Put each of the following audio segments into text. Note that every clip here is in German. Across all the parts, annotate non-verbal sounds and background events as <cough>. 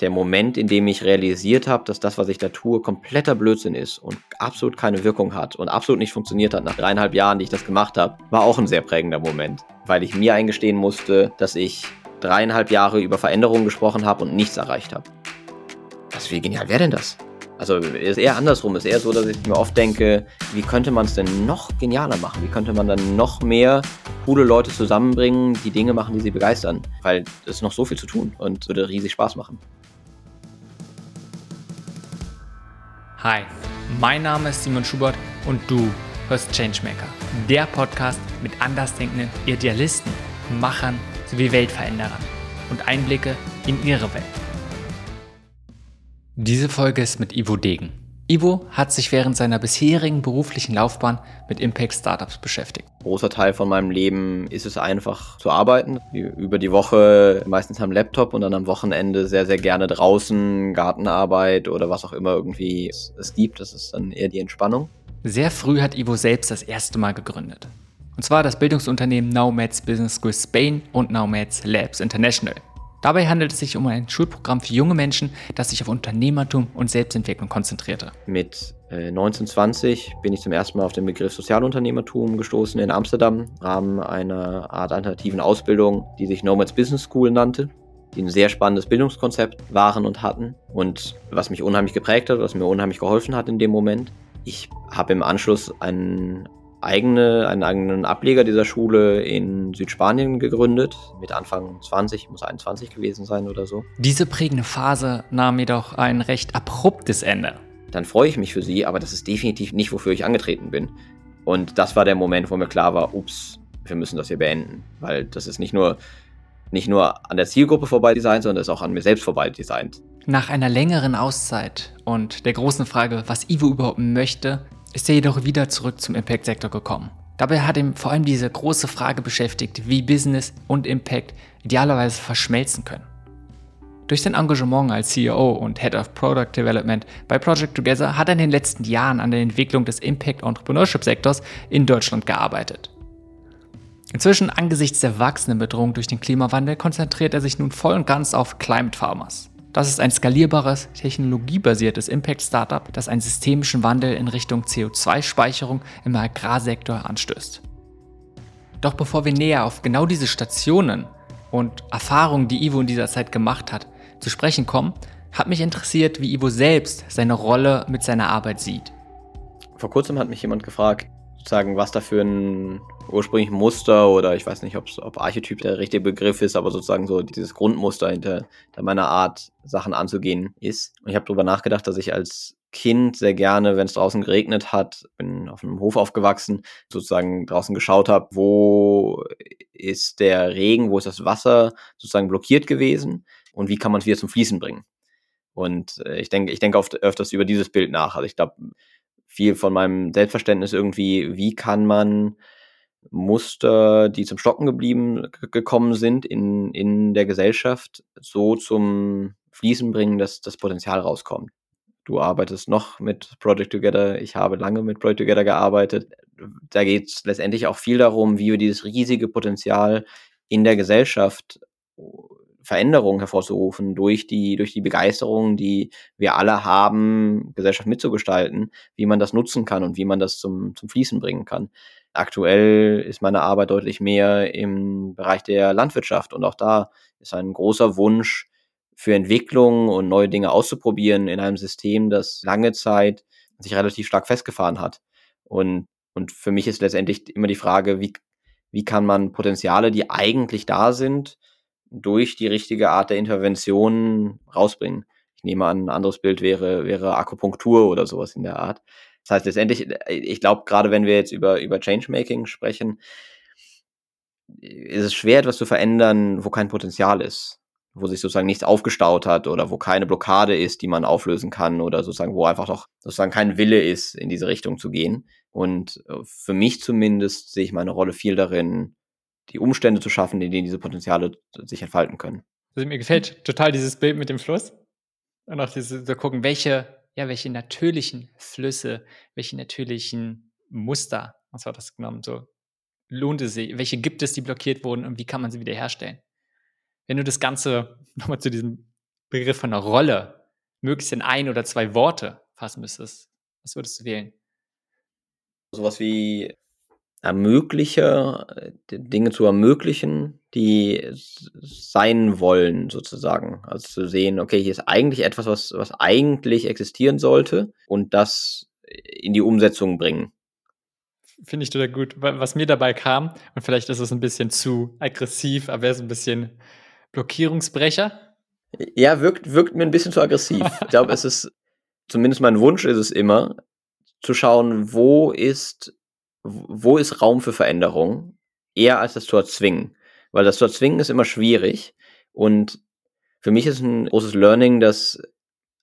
der Moment, in dem ich realisiert habe, dass das, was ich da tue, kompletter Blödsinn ist und absolut keine Wirkung hat und absolut nicht funktioniert hat nach dreieinhalb Jahren, die ich das gemacht habe, war auch ein sehr prägender Moment, weil ich mir eingestehen musste, dass ich dreieinhalb Jahre über Veränderungen gesprochen habe und nichts erreicht habe. Was, wie genial wäre denn das? Also ist eher andersrum, ist eher so, dass ich mir oft denke, wie könnte man es denn noch genialer machen? Wie könnte man dann noch mehr coole Leute zusammenbringen, die Dinge machen, die sie begeistern? Weil es noch so viel zu tun und würde riesig Spaß machen. Hi, mein Name ist Simon Schubert und du hörst Changemaker, der Podcast mit andersdenkenden Idealisten, Machern sowie Weltveränderern und Einblicke in ihre Welt. Diese Folge ist mit Ivo Degen. Ivo hat sich während seiner bisherigen beruflichen Laufbahn mit Impact Startups beschäftigt. Großer Teil von meinem Leben ist es einfach zu arbeiten. Über die Woche meistens am Laptop und dann am Wochenende sehr, sehr gerne draußen, Gartenarbeit oder was auch immer irgendwie es gibt. Das ist dann eher die Entspannung. Sehr früh hat Ivo selbst das erste Mal gegründet. Und zwar das Bildungsunternehmen Nomads Business School Spain und Nomads Labs International. Dabei handelt es sich um ein Schulprogramm für junge Menschen, das sich auf Unternehmertum und Selbstentwicklung konzentrierte. Mit äh, 1920 bin ich zum ersten Mal auf den Begriff Sozialunternehmertum gestoßen in Amsterdam, im Rahmen einer Art alternativen Ausbildung, die sich Nomads Business School nannte die ein sehr spannendes Bildungskonzept waren und hatten und was mich unheimlich geprägt hat, was mir unheimlich geholfen hat in dem Moment. Ich habe im Anschluss einen eigene, einen eigenen Ableger dieser Schule in Südspanien gegründet, mit Anfang 20, muss 21 gewesen sein oder so. Diese prägende Phase nahm jedoch ein recht abruptes Ende. Dann freue ich mich für sie, aber das ist definitiv nicht, wofür ich angetreten bin. Und das war der Moment, wo mir klar war, ups, wir müssen das hier beenden, weil das ist nicht nur nicht nur an der Zielgruppe vorbei designt, sondern ist auch an mir selbst vorbei designt. Nach einer längeren Auszeit und der großen Frage, was Ivo überhaupt möchte, ist er jedoch wieder zurück zum Impact-Sektor gekommen. Dabei hat ihn vor allem diese große Frage beschäftigt, wie Business und Impact idealerweise verschmelzen können. Durch sein Engagement als CEO und Head of Product Development bei Project Together hat er in den letzten Jahren an der Entwicklung des Impact Entrepreneurship Sektors in Deutschland gearbeitet. Inzwischen angesichts der wachsenden Bedrohung durch den Klimawandel konzentriert er sich nun voll und ganz auf Climate Farmers. Das ist ein skalierbares, technologiebasiertes Impact-Startup, das einen systemischen Wandel in Richtung CO2-Speicherung im Agrarsektor anstößt. Doch bevor wir näher auf genau diese Stationen und Erfahrungen, die Ivo in dieser Zeit gemacht hat, zu sprechen kommen, hat mich interessiert, wie Ivo selbst seine Rolle mit seiner Arbeit sieht. Vor kurzem hat mich jemand gefragt, sozusagen, was da für ein ursprünglich Muster oder ich weiß nicht, ob Archetyp der richtige Begriff ist, aber sozusagen so dieses Grundmuster hinter, hinter meiner Art, Sachen anzugehen ist. Und ich habe darüber nachgedacht, dass ich als Kind sehr gerne, wenn es draußen geregnet hat, bin auf einem Hof aufgewachsen, sozusagen draußen geschaut habe, wo ist der Regen, wo ist das Wasser sozusagen blockiert gewesen und wie kann man es wieder zum Fließen bringen. Und äh, ich denke, ich denke oft öfters über dieses Bild nach. Also ich glaube, viel von meinem Selbstverständnis irgendwie, wie kann man Muster, die zum Stocken geblieben gekommen sind in, in der Gesellschaft, so zum Fließen bringen, dass das Potenzial rauskommt. Du arbeitest noch mit Project Together, ich habe lange mit Project Together gearbeitet. Da geht es letztendlich auch viel darum, wie wir dieses riesige Potenzial in der Gesellschaft Veränderungen hervorzurufen durch die, durch die Begeisterung, die wir alle haben, Gesellschaft mitzugestalten, wie man das nutzen kann und wie man das zum, zum Fließen bringen kann. Aktuell ist meine Arbeit deutlich mehr im Bereich der Landwirtschaft und auch da ist ein großer Wunsch für Entwicklung und neue Dinge auszuprobieren in einem System, das lange Zeit sich relativ stark festgefahren hat. Und, und für mich ist letztendlich immer die Frage, wie, wie kann man Potenziale, die eigentlich da sind, durch die richtige Art der Intervention rausbringen. Ich nehme an, ein anderes Bild wäre, wäre Akupunktur oder sowas in der Art. Das heißt letztendlich, ich glaube, gerade wenn wir jetzt über, über Changemaking sprechen, ist es schwer, etwas zu verändern, wo kein Potenzial ist, wo sich sozusagen nichts aufgestaut hat oder wo keine Blockade ist, die man auflösen kann oder sozusagen, wo einfach doch sozusagen kein Wille ist, in diese Richtung zu gehen. Und äh, für mich zumindest sehe ich meine Rolle viel darin, die Umstände zu schaffen, in denen diese Potenziale sich entfalten können. Also mir gefällt total dieses Bild mit dem Fluss. Und auch dieses, zu gucken, welche ja, welche natürlichen Flüsse, welche natürlichen Muster, was war das genommen, so lohnt es sich, welche gibt es, die blockiert wurden und wie kann man sie wiederherstellen? Wenn du das Ganze <laughs> nochmal zu diesem Begriff von einer Rolle möglichst in ein oder zwei Worte fassen müsstest, was würdest du wählen? Sowas wie Ermöglicher, äh, Dinge zu ermöglichen, die sein wollen, sozusagen. Also zu sehen, okay, hier ist eigentlich etwas, was, was eigentlich existieren sollte und das in die Umsetzung bringen. Finde ich total gut. Was mir dabei kam, und vielleicht ist es ein bisschen zu aggressiv, aber er ist ein bisschen Blockierungsbrecher. Ja, wirkt, wirkt mir ein bisschen zu aggressiv. ich glaube, es ist, zumindest mein Wunsch ist es immer, zu schauen, wo ist, wo ist Raum für Veränderung, eher als das zu erzwingen. Weil das zu erzwingen ist immer schwierig. Und für mich ist ein großes Learning, dass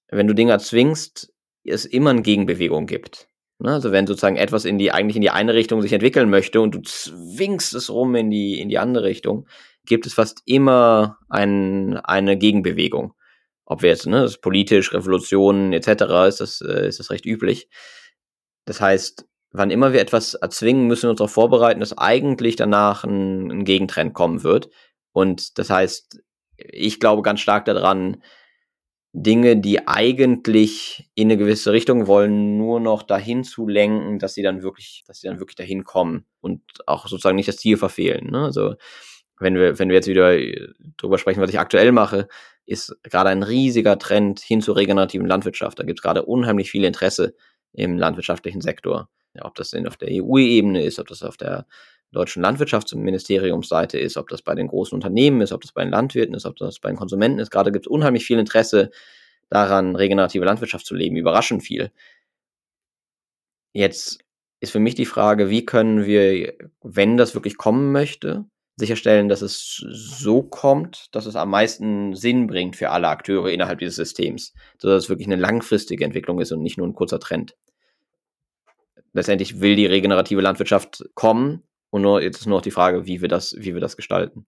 wenn du Dinge erzwingst, es immer eine Gegenbewegung gibt. Ne? Also wenn sozusagen etwas in die, eigentlich in die eine Richtung sich entwickeln möchte und du zwingst es rum in die, in die andere Richtung, gibt es fast immer ein, eine Gegenbewegung. Ob wir jetzt, ne, das politisch, Revolutionen etc., ist das, äh, ist das recht üblich. Das heißt, wann immer wir etwas erzwingen, müssen wir uns darauf vorbereiten, dass eigentlich danach ein, ein Gegentrend kommen wird. Und das heißt, ich glaube ganz stark daran, Dinge, die eigentlich in eine gewisse Richtung wollen, nur noch dahin zu lenken, dass sie dann wirklich, dass sie dann wirklich dahin kommen und auch sozusagen nicht das Ziel verfehlen. Ne? Also wenn wir, wenn wir jetzt wieder drüber sprechen, was ich aktuell mache, ist gerade ein riesiger Trend hin zur regenerativen Landwirtschaft. Da gibt es gerade unheimlich viel Interesse im landwirtschaftlichen Sektor. Ja, ob das denn auf der EU-Ebene ist, ob das auf der deutschen Landwirtschaftsministeriumsseite ist, ob das bei den großen Unternehmen ist, ob das bei den Landwirten ist, ob das bei den Konsumenten ist. Gerade gibt es unheimlich viel Interesse daran, regenerative Landwirtschaft zu leben, überraschend viel. Jetzt ist für mich die Frage, wie können wir, wenn das wirklich kommen möchte, sicherstellen, dass es so kommt, dass es am meisten Sinn bringt für alle Akteure innerhalb dieses Systems, sodass es wirklich eine langfristige Entwicklung ist und nicht nur ein kurzer Trend. Letztendlich will die regenerative Landwirtschaft kommen und nur, jetzt ist nur noch die Frage, wie wir das, wie wir das gestalten.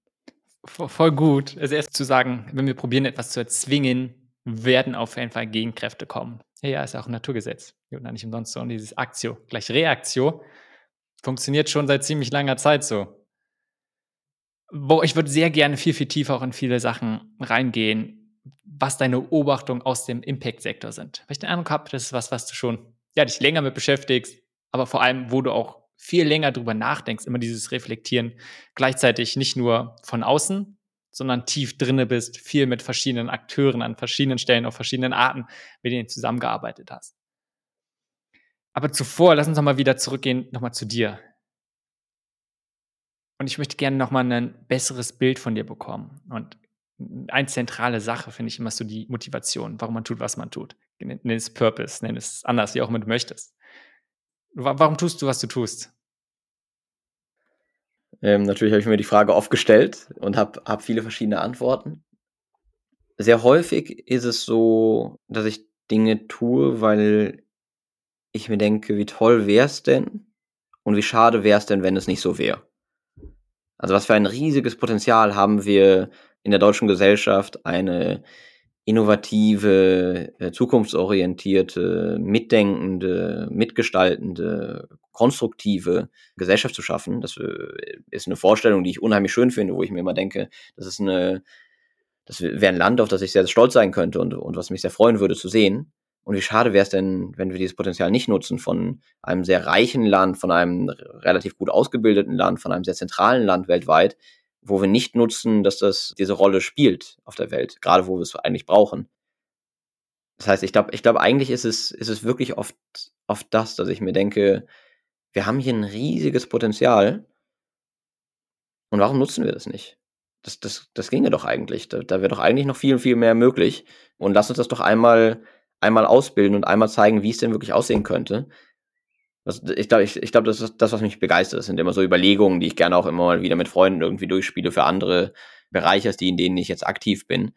Voll gut. Also erst zu sagen, wenn wir probieren, etwas zu erzwingen, werden auf jeden Fall Gegenkräfte kommen. Ja, ist auch ein Naturgesetz. Und nicht umsonst so. Und dieses Aktio gleich Reaktio funktioniert schon seit ziemlich langer Zeit so. Wo ich würde sehr gerne viel, viel tiefer auch in viele Sachen reingehen, was deine Beobachtungen aus dem Impact-Sektor sind. Weil ich den Eindruck habe, das ist was, was du schon, ja, dich länger mit beschäftigst, aber vor allem, wo du auch viel länger drüber nachdenkst, immer dieses Reflektieren, gleichzeitig nicht nur von außen, sondern tief drinne bist, viel mit verschiedenen Akteuren an verschiedenen Stellen, auf verschiedenen Arten, mit denen du zusammengearbeitet hast. Aber zuvor, lass uns nochmal wieder zurückgehen, nochmal zu dir. Und ich möchte gerne nochmal ein besseres Bild von dir bekommen. Und eine zentrale Sache finde ich immer so die Motivation, warum man tut, was man tut. Nenn es Purpose, nenn es anders, wie auch immer du möchtest. Warum tust du, was du tust? Ähm, natürlich habe ich mir die Frage oft gestellt und habe hab viele verschiedene Antworten. Sehr häufig ist es so, dass ich Dinge tue, weil ich mir denke, wie toll wäre es denn und wie schade wäre es denn, wenn es nicht so wäre. Also was für ein riesiges Potenzial haben wir in der deutschen Gesellschaft, eine innovative, äh, zukunftsorientierte, mitdenkende, mitgestaltende, konstruktive Gesellschaft zu schaffen. Das äh, ist eine Vorstellung, die ich unheimlich schön finde, wo ich mir immer denke, das ist eine, das wäre ein Land, auf das ich sehr, sehr stolz sein könnte und, und was mich sehr freuen würde zu sehen. Und wie schade wäre es denn, wenn wir dieses Potenzial nicht nutzen von einem sehr reichen Land, von einem relativ gut ausgebildeten Land, von einem sehr zentralen Land weltweit, wo wir nicht nutzen, dass das diese Rolle spielt auf der Welt, gerade wo wir es eigentlich brauchen. Das heißt, ich glaube, ich glaube, eigentlich ist es, ist es wirklich oft, oft das, dass ich mir denke, wir haben hier ein riesiges Potenzial. Und warum nutzen wir das nicht? Das, das, das ginge doch eigentlich. Da, da wäre doch eigentlich noch viel, viel mehr möglich. Und lass uns das doch einmal, einmal ausbilden und einmal zeigen, wie es denn wirklich aussehen könnte. Das, ich glaube, ich, ich glaub, das ist das, was mich begeistert. Das sind immer so Überlegungen, die ich gerne auch immer mal wieder mit Freunden irgendwie durchspiele für andere Bereiche, die, in denen ich jetzt aktiv bin.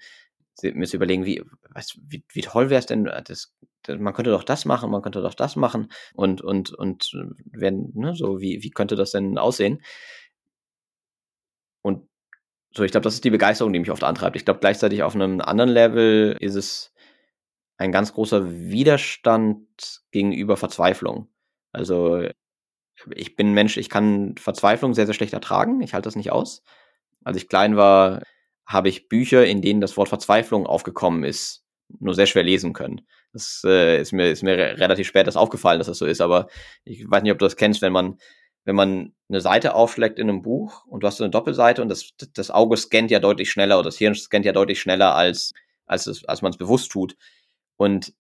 Mir zu überlegen, wie, was, wie, wie toll wäre es denn, das, das, man könnte doch das machen, man könnte doch das machen und, und, und wenn, ne, so, wie, wie könnte das denn aussehen? Und so, ich glaube, das ist die Begeisterung, die mich oft antreibt. Ich glaube, gleichzeitig auf einem anderen Level ist es ein ganz großer Widerstand gegenüber Verzweiflung. Also ich bin Mensch, ich kann Verzweiflung sehr, sehr schlecht ertragen. Ich halte das nicht aus. Als ich klein war, habe ich Bücher, in denen das Wort Verzweiflung aufgekommen ist, nur sehr schwer lesen können. Das äh, ist mir, ist mir relativ spät das aufgefallen, dass das so ist, aber ich weiß nicht, ob du das kennst, wenn man, wenn man eine Seite aufschlägt in einem Buch und du hast so eine Doppelseite und das, das Auge scannt ja deutlich schneller oder das Hirn scannt ja deutlich schneller, als, als, es, als man es bewusst tut. Und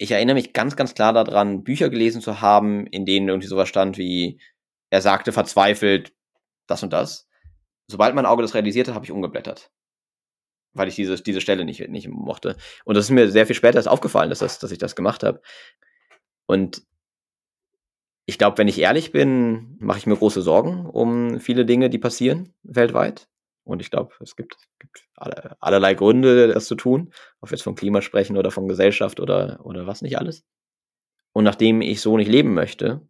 ich erinnere mich ganz, ganz klar daran, Bücher gelesen zu haben, in denen irgendwie sowas stand wie, er sagte verzweifelt das und das. Sobald mein Auge das realisiert hat, habe ich umgeblättert. Weil ich diese, diese Stelle nicht, nicht mochte. Und das ist mir sehr viel später aufgefallen, dass, das, dass ich das gemacht habe. Und ich glaube, wenn ich ehrlich bin, mache ich mir große Sorgen um viele Dinge, die passieren weltweit. Und ich glaube, es gibt, gibt alle, allerlei Gründe, das zu tun. Ob wir jetzt von Klima sprechen oder von Gesellschaft oder, oder was nicht alles. Und nachdem ich so nicht leben möchte,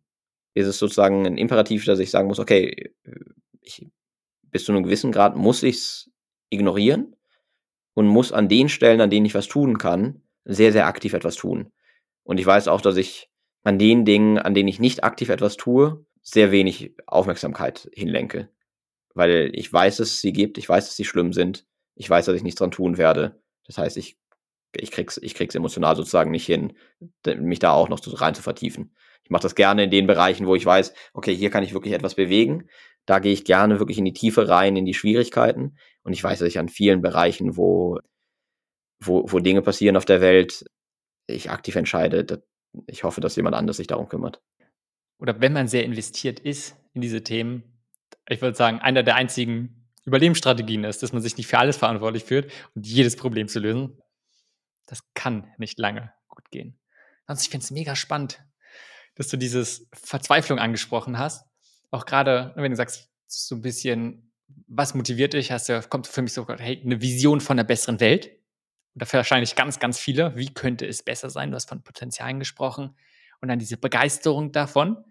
ist es sozusagen ein Imperativ, dass ich sagen muss, okay, ich, bis zu einem gewissen Grad muss ich es ignorieren und muss an den Stellen, an denen ich was tun kann, sehr, sehr aktiv etwas tun. Und ich weiß auch, dass ich an den Dingen, an denen ich nicht aktiv etwas tue, sehr wenig Aufmerksamkeit hinlenke weil ich weiß, dass es sie gibt, ich weiß, dass sie schlimm sind, ich weiß, dass ich nichts dran tun werde. Das heißt, ich, ich krieg's, ich krieg's emotional sozusagen nicht hin, mich da auch noch rein zu vertiefen. Ich mache das gerne in den Bereichen, wo ich weiß, okay, hier kann ich wirklich etwas bewegen. Da gehe ich gerne wirklich in die Tiefe rein, in die Schwierigkeiten. Und ich weiß, dass ich an vielen Bereichen, wo, wo, wo Dinge passieren auf der Welt, ich aktiv entscheide. Ich hoffe, dass jemand anders sich darum kümmert. Oder wenn man sehr investiert ist in diese Themen, ich würde sagen, einer der einzigen Überlebensstrategien ist, dass man sich nicht für alles verantwortlich fühlt und jedes Problem zu lösen. Das kann nicht lange gut gehen. Sonst, ich finde es mega spannend, dass du dieses Verzweiflung angesprochen hast. Auch gerade, wenn du sagst, so ein bisschen, was motiviert dich, hast du, kommt für mich so, hey, eine Vision von einer besseren Welt. Und dafür wahrscheinlich ganz, ganz viele. Wie könnte es besser sein? Du hast von Potenzialen gesprochen. Und dann diese Begeisterung davon.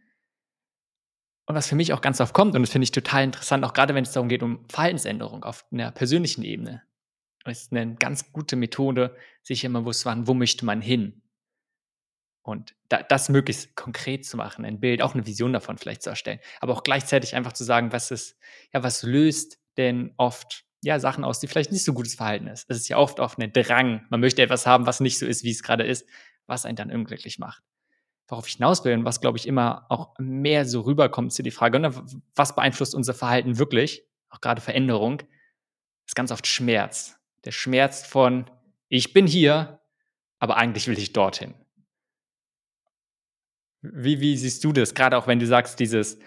Und was für mich auch ganz oft kommt, und das finde ich total interessant, auch gerade wenn es darum geht, um Verhaltensänderung auf einer persönlichen Ebene, ist eine ganz gute Methode, sich immer bewusst zu machen, wo möchte man hin? Und da, das möglichst konkret zu machen, ein Bild, auch eine Vision davon vielleicht zu erstellen, aber auch gleichzeitig einfach zu sagen, was ist, ja, was löst denn oft ja, Sachen aus, die vielleicht nicht so gutes Verhalten ist. Es ist ja oft oft ein Drang. Man möchte etwas haben, was nicht so ist, wie es gerade ist, was einen dann unglücklich macht worauf ich hinaus will und was, glaube ich, immer auch mehr so rüberkommt zu die Frage, ne, was beeinflusst unser Verhalten wirklich, auch gerade Veränderung, ist ganz oft Schmerz. Der Schmerz von, ich bin hier, aber eigentlich will ich dorthin. Wie, wie siehst du das? Gerade auch wenn du sagst, dieses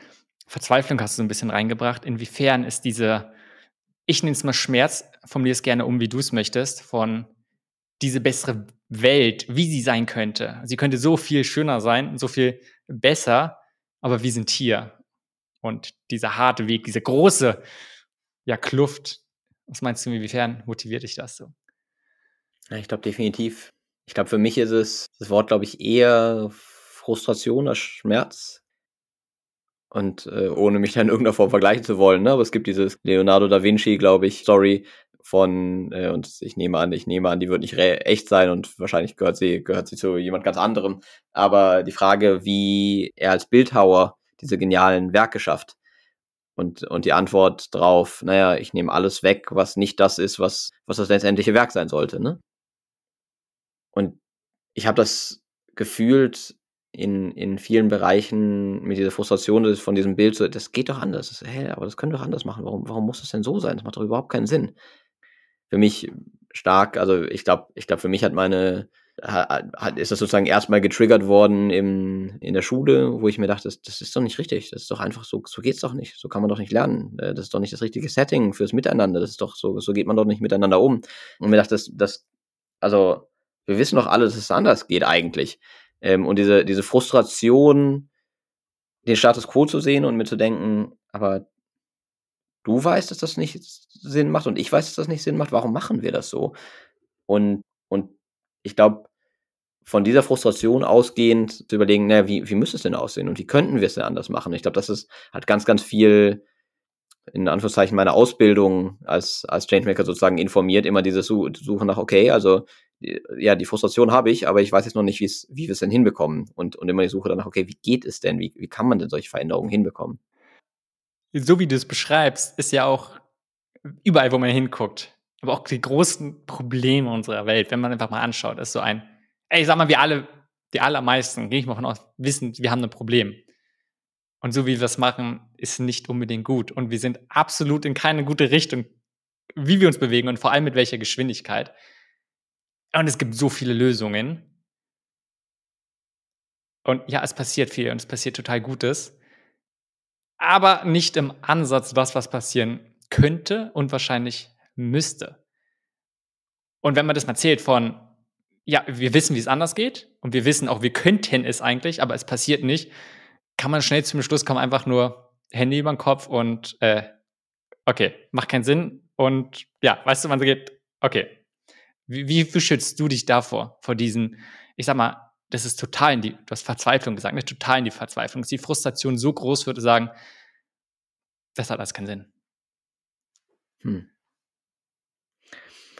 Verzweiflung hast du so ein bisschen reingebracht. Inwiefern ist diese, ich nenne es mal Schmerz, formuliere es gerne um, wie du es möchtest, von diese bessere Welt, wie sie sein könnte. Sie könnte so viel schöner sein, so viel besser, aber wir sind hier. Und dieser harte Weg, diese große ja, Kluft, was meinst du, inwiefern motiviert dich das so? Ja, ich glaube definitiv. Ich glaube, für mich ist es das Wort, glaube ich, eher Frustration oder Schmerz. Und äh, ohne mich da in irgendeiner Form vergleichen zu wollen, ne? aber es gibt dieses Leonardo da Vinci, glaube ich, Story, von, äh, und ich nehme an, ich nehme an, die wird nicht echt sein und wahrscheinlich gehört sie, gehört sie zu jemand ganz anderem. Aber die Frage, wie er als Bildhauer diese genialen Werke schafft. Und, und die Antwort drauf, naja, ich nehme alles weg, was nicht das ist, was, was das letztendliche Werk sein sollte. Ne? Und ich habe das gefühlt in, in vielen Bereichen mit dieser Frustration von diesem Bild, so, das geht doch anders. Hä, aber das können wir doch anders machen. Warum, warum muss das denn so sein? Das macht doch überhaupt keinen Sinn für mich stark, also ich glaube, ich glaube, für mich hat meine, hat, ist das sozusagen erstmal getriggert worden im, in der Schule, wo ich mir dachte, das, das ist doch nicht richtig. Das ist doch einfach so, so geht's doch nicht. So kann man doch nicht lernen. Äh, das ist doch nicht das richtige Setting fürs Miteinander. Das ist doch so, so geht man doch nicht miteinander um. Und mir dachte, das, das, also, wir wissen doch alle, dass es anders geht eigentlich. Ähm, und diese, diese Frustration, den Status quo zu sehen und mir zu denken, aber du weißt, dass das nicht Sinn macht und ich weiß, dass das nicht Sinn macht. Warum machen wir das so? Und, und ich glaube, von dieser Frustration ausgehend zu überlegen, naja, wie, wie müsste es denn aussehen und wie könnten wir es denn anders machen? Ich glaube, das ist, hat ganz, ganz viel in Anführungszeichen meine Ausbildung als, als Changemaker sozusagen informiert, immer diese Suche nach, okay, also ja, die Frustration habe ich, aber ich weiß jetzt noch nicht, wie wir es denn hinbekommen. Und, und immer die Suche danach, okay, wie geht es denn? Wie, wie kann man denn solche Veränderungen hinbekommen? So wie du es beschreibst, ist ja auch überall, wo man hinguckt, aber auch die großen Probleme unserer Welt, wenn man einfach mal anschaut, ist so ein, ey, sag mal, wir alle, die allermeisten, gehe ich mal von aus, wissen, wir haben ein Problem. Und so wie wir es machen, ist nicht unbedingt gut. Und wir sind absolut in keine gute Richtung, wie wir uns bewegen und vor allem mit welcher Geschwindigkeit. Und es gibt so viele Lösungen. Und ja, es passiert viel und es passiert total Gutes. Aber nicht im Ansatz das, was passieren könnte und wahrscheinlich müsste. Und wenn man das mal zählt von, ja, wir wissen, wie es anders geht und wir wissen auch, wir könnten es eigentlich, aber es passiert nicht, kann man schnell zum Schluss kommen, einfach nur Handy über den Kopf und äh, okay, macht keinen Sinn. Und ja, weißt du, es geht? Okay. Wie, wie beschützt du dich davor, vor diesen, ich sag mal, das ist total in die, du hast Verzweiflung gesagt, ne? total in die Verzweiflung, dass die Frustration so groß wird, sagen, das hat alles keinen Sinn. Hm.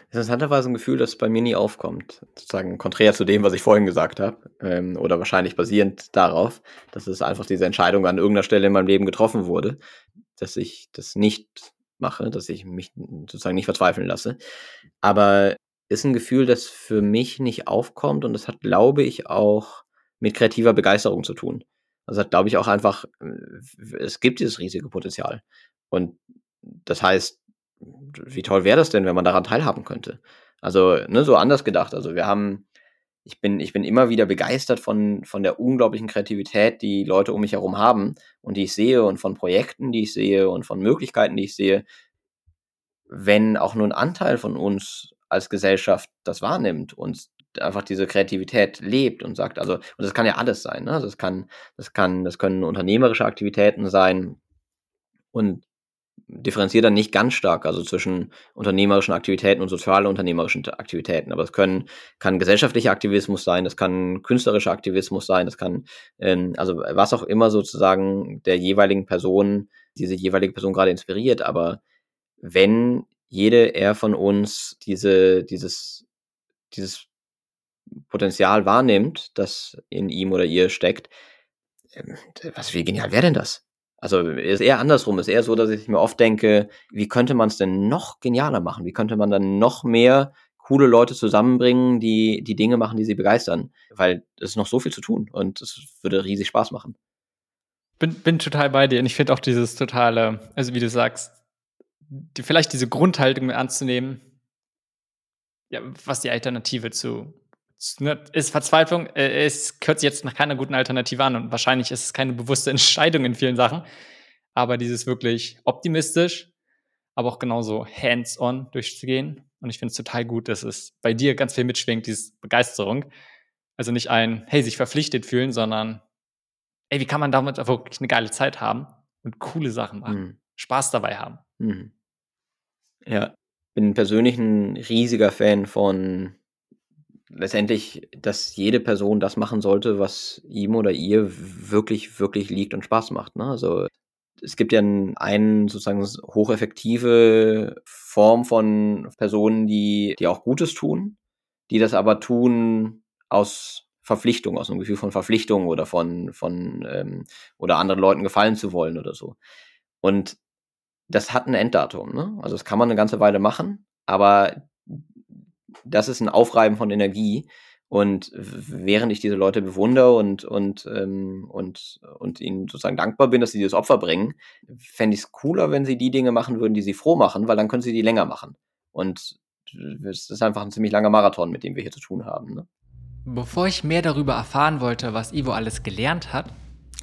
Interessanterweise ein Gefühl, das bei mir nie aufkommt. Sozusagen konträr zu dem, was ich vorhin gesagt habe. Ähm, oder wahrscheinlich basierend darauf, dass es einfach diese Entscheidung an irgendeiner Stelle in meinem Leben getroffen wurde, dass ich das nicht mache, dass ich mich sozusagen nicht verzweifeln lasse. Aber ist ein Gefühl, das für mich nicht aufkommt und das hat, glaube ich, auch mit kreativer Begeisterung zu tun. Das hat, glaube ich, auch einfach, äh, es gibt dieses riesige Potenzial. Und das heißt, wie toll wäre das denn, wenn man daran teilhaben könnte? Also, ne, so anders gedacht. Also wir haben, ich bin, ich bin immer wieder begeistert von, von der unglaublichen Kreativität, die Leute um mich herum haben und die ich sehe und von Projekten, die ich sehe und von Möglichkeiten, die ich sehe. Wenn auch nur ein Anteil von uns als Gesellschaft das wahrnimmt und einfach diese Kreativität lebt und sagt, also, und das kann ja alles sein, ne? Das kann, das kann, das können unternehmerische Aktivitäten sein und differenziert dann nicht ganz stark, also zwischen unternehmerischen Aktivitäten und sozialunternehmerischen Aktivitäten. Aber es können, kann gesellschaftlicher Aktivismus sein, das kann künstlerischer Aktivismus sein, das kann, ähm, also was auch immer sozusagen der jeweiligen Person, diese jeweilige Person gerade inspiriert. Aber wenn jede er von uns diese, dieses, dieses Potenzial wahrnimmt, das in ihm oder ihr steckt, ähm, was wie genial wäre denn das? Also ist eher andersrum, ist eher so, dass ich mir oft denke, wie könnte man es denn noch genialer machen? Wie könnte man dann noch mehr coole Leute zusammenbringen, die die Dinge machen, die sie begeistern? Weil es ist noch so viel zu tun und es würde riesig Spaß machen. Bin, bin total bei dir und ich finde auch dieses totale, also wie du sagst, die, vielleicht diese Grundhaltung ernst zu nehmen, ja, was die Alternative zu ne, ist Verzweiflung, äh, es hört sich jetzt nach keiner guten Alternative an und wahrscheinlich ist es keine bewusste <laughs> Entscheidung in vielen Sachen, aber dieses wirklich optimistisch, aber auch genauso hands-on durchzugehen. Und ich finde es total gut, dass es bei dir ganz viel mitschwingt, diese Begeisterung. Also nicht ein, hey, sich verpflichtet fühlen, sondern, ey, wie kann man damit wirklich eine geile Zeit haben und coole Sachen machen, mhm. Spaß dabei haben. Mhm. Ja, bin persönlich ein riesiger Fan von letztendlich, dass jede Person das machen sollte, was ihm oder ihr wirklich, wirklich liegt und Spaß macht. Ne? Also es gibt ja einen sozusagen hocheffektive Form von Personen, die, die auch Gutes tun, die das aber tun aus Verpflichtung, aus einem Gefühl von Verpflichtung oder von, von ähm, oder anderen Leuten gefallen zu wollen oder so. Und das hat ein Enddatum, ne? Also das kann man eine ganze Weile machen, aber das ist ein Aufreiben von Energie. Und während ich diese Leute bewundere und, und, ähm, und, und ihnen sozusagen dankbar bin, dass sie dieses Opfer bringen, fände ich es cooler, wenn sie die Dinge machen würden, die sie froh machen, weil dann können sie die länger machen. Und es ist einfach ein ziemlich langer Marathon, mit dem wir hier zu tun haben. Ne? Bevor ich mehr darüber erfahren wollte, was Ivo alles gelernt hat,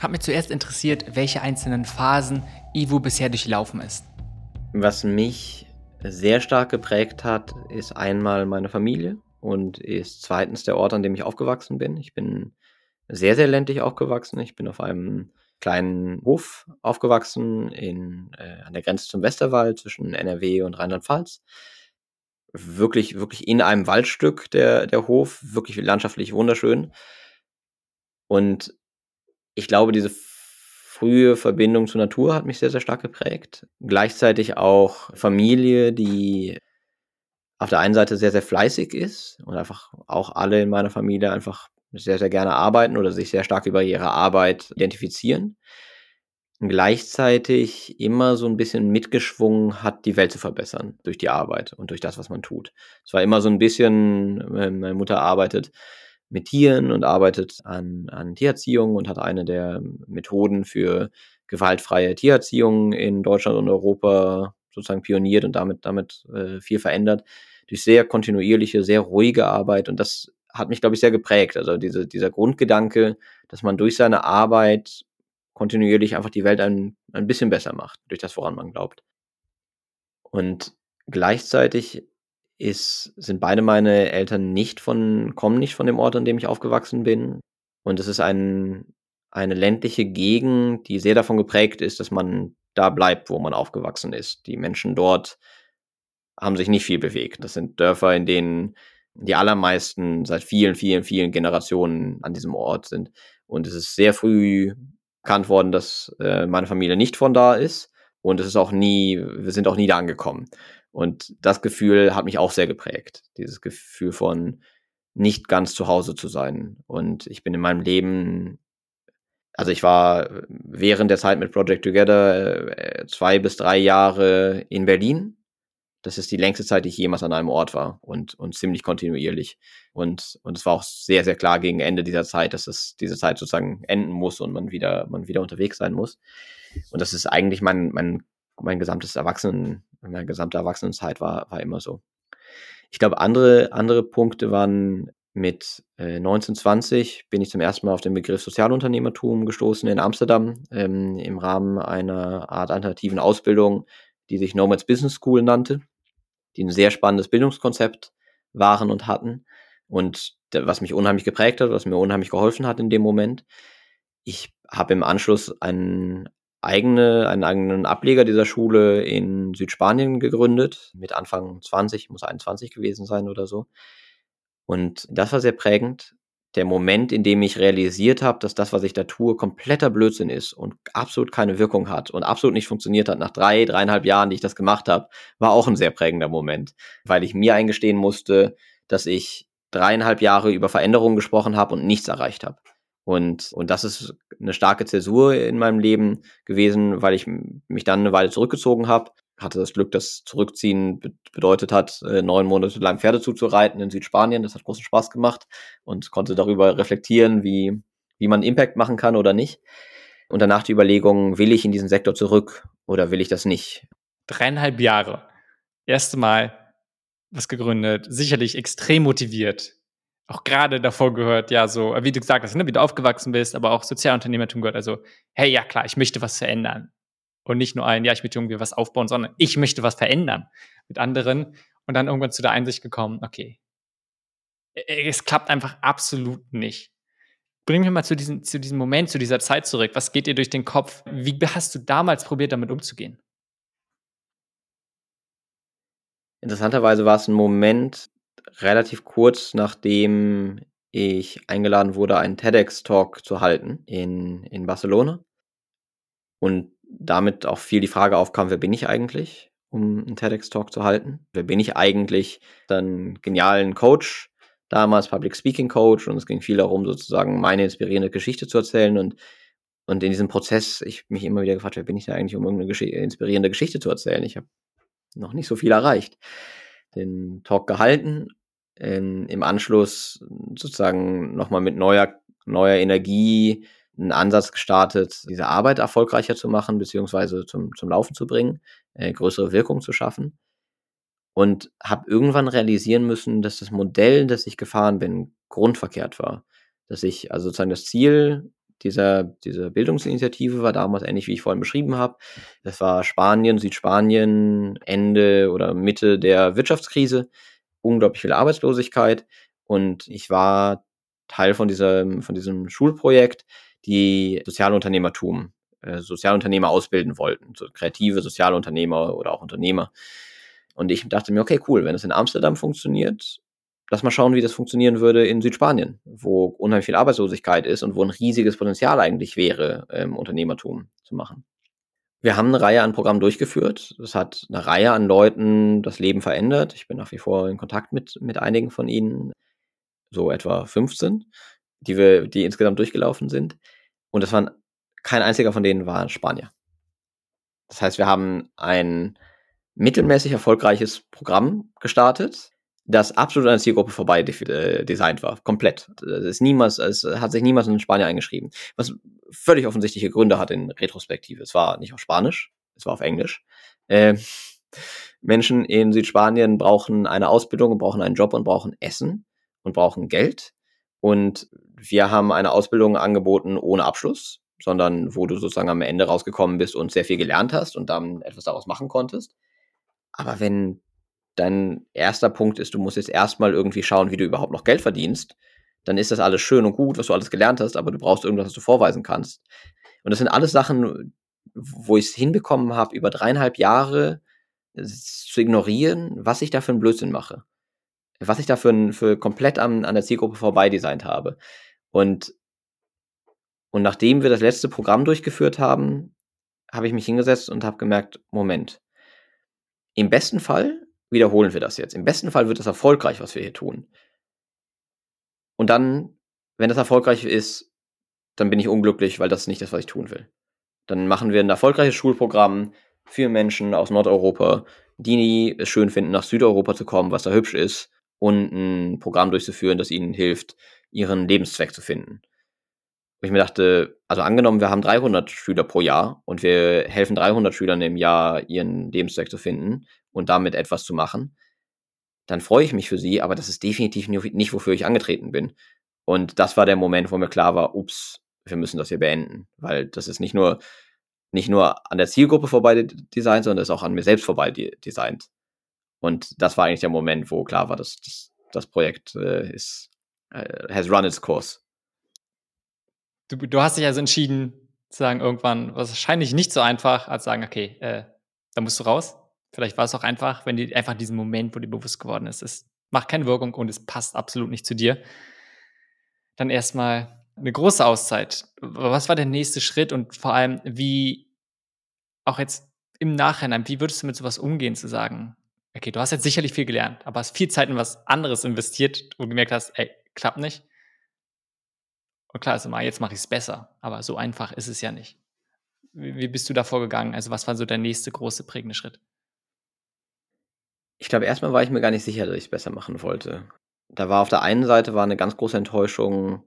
hat mich zuerst interessiert, welche einzelnen Phasen Ivo bisher durchlaufen ist. Was mich sehr stark geprägt hat, ist einmal meine Familie und ist zweitens der Ort, an dem ich aufgewachsen bin. Ich bin sehr, sehr ländlich aufgewachsen. Ich bin auf einem kleinen Hof aufgewachsen in, äh, an der Grenze zum Westerwald zwischen NRW und Rheinland-Pfalz. Wirklich, wirklich in einem Waldstück der, der Hof, wirklich landschaftlich wunderschön. Und ich glaube, diese frühe Verbindung zur Natur hat mich sehr, sehr stark geprägt. Gleichzeitig auch Familie, die auf der einen Seite sehr, sehr fleißig ist und einfach auch alle in meiner Familie einfach sehr, sehr gerne arbeiten oder sich sehr stark über ihre Arbeit identifizieren. gleichzeitig immer so ein bisschen mitgeschwungen hat, die Welt zu verbessern durch die Arbeit und durch das, was man tut. Es war immer so ein bisschen, meine Mutter arbeitet mit Tieren und arbeitet an, an Tiererziehung und hat eine der Methoden für gewaltfreie Tiererziehung in Deutschland und Europa sozusagen pioniert und damit, damit äh, viel verändert. Durch sehr kontinuierliche, sehr ruhige Arbeit. Und das hat mich, glaube ich, sehr geprägt. Also diese, dieser Grundgedanke, dass man durch seine Arbeit kontinuierlich einfach die Welt ein, ein bisschen besser macht, durch das, woran man glaubt. Und gleichzeitig ist, sind beide meine Eltern nicht von, kommen nicht von dem Ort, an dem ich aufgewachsen bin. Und es ist ein, eine ländliche Gegend, die sehr davon geprägt ist, dass man da bleibt, wo man aufgewachsen ist. Die Menschen dort haben sich nicht viel bewegt. Das sind Dörfer, in denen die allermeisten seit vielen, vielen, vielen Generationen an diesem Ort sind. Und es ist sehr früh bekannt worden, dass äh, meine Familie nicht von da ist. Und es ist auch nie, wir sind auch nie da angekommen. Und das Gefühl hat mich auch sehr geprägt. Dieses Gefühl von nicht ganz zu Hause zu sein. Und ich bin in meinem Leben, also ich war während der Zeit mit Project Together äh, zwei bis drei Jahre in Berlin. Das ist die längste Zeit, die ich jemals an einem Ort war und, und ziemlich kontinuierlich. Und, und es war auch sehr, sehr klar gegen Ende dieser Zeit, dass es diese Zeit sozusagen enden muss und man wieder, man wieder unterwegs sein muss. Und das ist eigentlich mein, mein, mein gesamtes Erwachsenen, meine gesamte Erwachsenenzeit war, war immer so. Ich glaube, andere, andere Punkte waren mit äh, 1920 bin ich zum ersten Mal auf den Begriff Sozialunternehmertum gestoßen in Amsterdam ähm, im Rahmen einer Art alternativen Ausbildung, die sich Nomads Business School nannte, die ein sehr spannendes Bildungskonzept waren und hatten und was mich unheimlich geprägt hat, was mir unheimlich geholfen hat in dem Moment. Ich habe im Anschluss einen eigene, einen eigenen Ableger dieser Schule in Südspanien gegründet, mit Anfang 20, muss 21 gewesen sein oder so. Und das war sehr prägend. Der Moment, in dem ich realisiert habe, dass das, was ich da tue, kompletter Blödsinn ist und absolut keine Wirkung hat und absolut nicht funktioniert hat, nach drei, dreieinhalb Jahren, die ich das gemacht habe, war auch ein sehr prägender Moment, weil ich mir eingestehen musste, dass ich dreieinhalb Jahre über Veränderungen gesprochen habe und nichts erreicht habe. Und, und das ist eine starke Zäsur in meinem Leben gewesen, weil ich mich dann eine Weile zurückgezogen habe. Hatte das Glück, dass Zurückziehen bedeutet hat, äh, neun Monate lang Pferde zuzureiten in Südspanien. Das hat großen Spaß gemacht und konnte darüber reflektieren, wie, wie man Impact machen kann oder nicht. Und danach die Überlegung, will ich in diesen Sektor zurück oder will ich das nicht? Dreieinhalb Jahre. Erste Mal was gegründet, sicherlich extrem motiviert, auch gerade davor gehört, ja, so, wie du gesagt hast, ne, wie du aufgewachsen bist, aber auch Sozialunternehmertum gehört. Also, hey, ja klar, ich möchte was verändern. Und nicht nur ein, ja, ich möchte irgendwie was aufbauen, sondern ich möchte was verändern mit anderen. Und dann irgendwann zu der Einsicht gekommen, okay, es klappt einfach absolut nicht. Bring mich mal zu diesem, zu diesem Moment, zu dieser Zeit zurück. Was geht dir durch den Kopf? Wie hast du damals probiert, damit umzugehen? Interessanterweise war es ein Moment, relativ kurz nachdem ich eingeladen wurde, einen TEDx-Talk zu halten in, in Barcelona. Und damit auch viel die Frage aufkam, wer bin ich eigentlich, um einen TEDx-Talk zu halten? Wer bin ich eigentlich? Dann genialen Coach, damals Public Speaking Coach, und es ging viel darum, sozusagen meine inspirierende Geschichte zu erzählen. Und, und in diesem Prozess, ich mich immer wieder gefragt, wer bin ich da eigentlich, um irgendeine Gesch inspirierende Geschichte zu erzählen? Ich habe noch nicht so viel erreicht. Den Talk gehalten in, im Anschluss sozusagen nochmal mit neuer, neuer Energie einen Ansatz gestartet, diese Arbeit erfolgreicher zu machen, beziehungsweise zum, zum Laufen zu bringen, äh, größere Wirkung zu schaffen. Und habe irgendwann realisieren müssen, dass das Modell, das ich gefahren bin, grundverkehrt war. Dass ich, also sozusagen das Ziel dieser, dieser Bildungsinitiative war damals ähnlich, wie ich vorhin beschrieben habe. Das war Spanien, Südspanien, Ende oder Mitte der Wirtschaftskrise unglaublich viel Arbeitslosigkeit und ich war Teil von diesem, von diesem Schulprojekt, die Sozialunternehmertum, äh, Sozialunternehmer ausbilden wollten, so kreative Sozialunternehmer oder auch Unternehmer. Und ich dachte mir, okay, cool, wenn es in Amsterdam funktioniert, lass mal schauen, wie das funktionieren würde in Südspanien, wo unheimlich viel Arbeitslosigkeit ist und wo ein riesiges Potenzial eigentlich wäre, ähm, Unternehmertum zu machen. Wir haben eine Reihe an Programmen durchgeführt. Das hat eine Reihe an Leuten das Leben verändert. Ich bin nach wie vor in Kontakt mit, mit einigen von ihnen, so etwa 15, die wir, die insgesamt durchgelaufen sind. Und das waren kein einziger von denen war Spanier. Das heißt, wir haben ein mittelmäßig erfolgreiches Programm gestartet, das absolut an der Zielgruppe vorbei äh, designt war. Komplett. Es, ist niemals, es hat sich niemals in Spanier eingeschrieben. Was völlig offensichtliche Gründe hat in Retrospektive. Es war nicht auf Spanisch, es war auf Englisch. Äh, Menschen in Südspanien brauchen eine Ausbildung und brauchen einen Job und brauchen Essen und brauchen Geld. Und wir haben eine Ausbildung angeboten ohne Abschluss, sondern wo du sozusagen am Ende rausgekommen bist und sehr viel gelernt hast und dann etwas daraus machen konntest. Aber wenn dein erster Punkt ist, du musst jetzt erstmal irgendwie schauen, wie du überhaupt noch Geld verdienst, dann ist das alles schön und gut, was du alles gelernt hast, aber du brauchst irgendwas, was du vorweisen kannst. Und das sind alles Sachen, wo ich es hinbekommen habe, über dreieinhalb Jahre zu ignorieren, was ich da für einen Blödsinn mache. Was ich da für, für komplett an, an der Zielgruppe vorbei designt habe. Und, und nachdem wir das letzte Programm durchgeführt haben, habe ich mich hingesetzt und habe gemerkt, Moment, im besten Fall wiederholen wir das jetzt. Im besten Fall wird das erfolgreich, was wir hier tun. Und dann, wenn das erfolgreich ist, dann bin ich unglücklich, weil das nicht das, was ich tun will. Dann machen wir ein erfolgreiches Schulprogramm, für Menschen aus Nordeuropa, die es schön finden, nach Südeuropa zu kommen, was da hübsch ist, und ein Programm durchzuführen, das ihnen hilft, ihren Lebenszweck zu finden. Und ich mir dachte, also angenommen, wir haben 300 Schüler pro Jahr und wir helfen 300 Schülern im Jahr, ihren Lebenszweck zu finden und damit etwas zu machen, dann freue ich mich für sie, aber das ist definitiv nicht, wofür ich angetreten bin. Und das war der Moment, wo mir klar war, ups, wir müssen das hier beenden, weil das ist nicht nur nicht nur an der Zielgruppe vorbei designt, sondern ist auch an mir selbst vorbei designt. Und das war eigentlich der Moment, wo klar war, dass, dass das Projekt äh, ist, äh, has run its course. Du, du hast dich also entschieden, zu sagen, irgendwann, wahrscheinlich nicht so einfach, als sagen, okay, äh, da musst du raus. Vielleicht war es auch einfach, wenn dir einfach diesen Moment, wo dir bewusst geworden ist, es macht keine Wirkung und es passt absolut nicht zu dir. Dann erstmal eine große Auszeit. Was war der nächste Schritt und vor allem, wie auch jetzt im Nachhinein, wie würdest du mit sowas umgehen, zu sagen, okay, du hast jetzt sicherlich viel gelernt, aber hast viel Zeit in was anderes investiert, du gemerkt hast, ey, klappt nicht. Und klar ist immer, jetzt mache ich es besser, aber so einfach ist es ja nicht. Wie, wie bist du da vorgegangen? Also, was war so der nächste große prägende Schritt? Ich glaube, erstmal war ich mir gar nicht sicher, dass ich es besser machen wollte. Da war auf der einen Seite war eine ganz große Enttäuschung,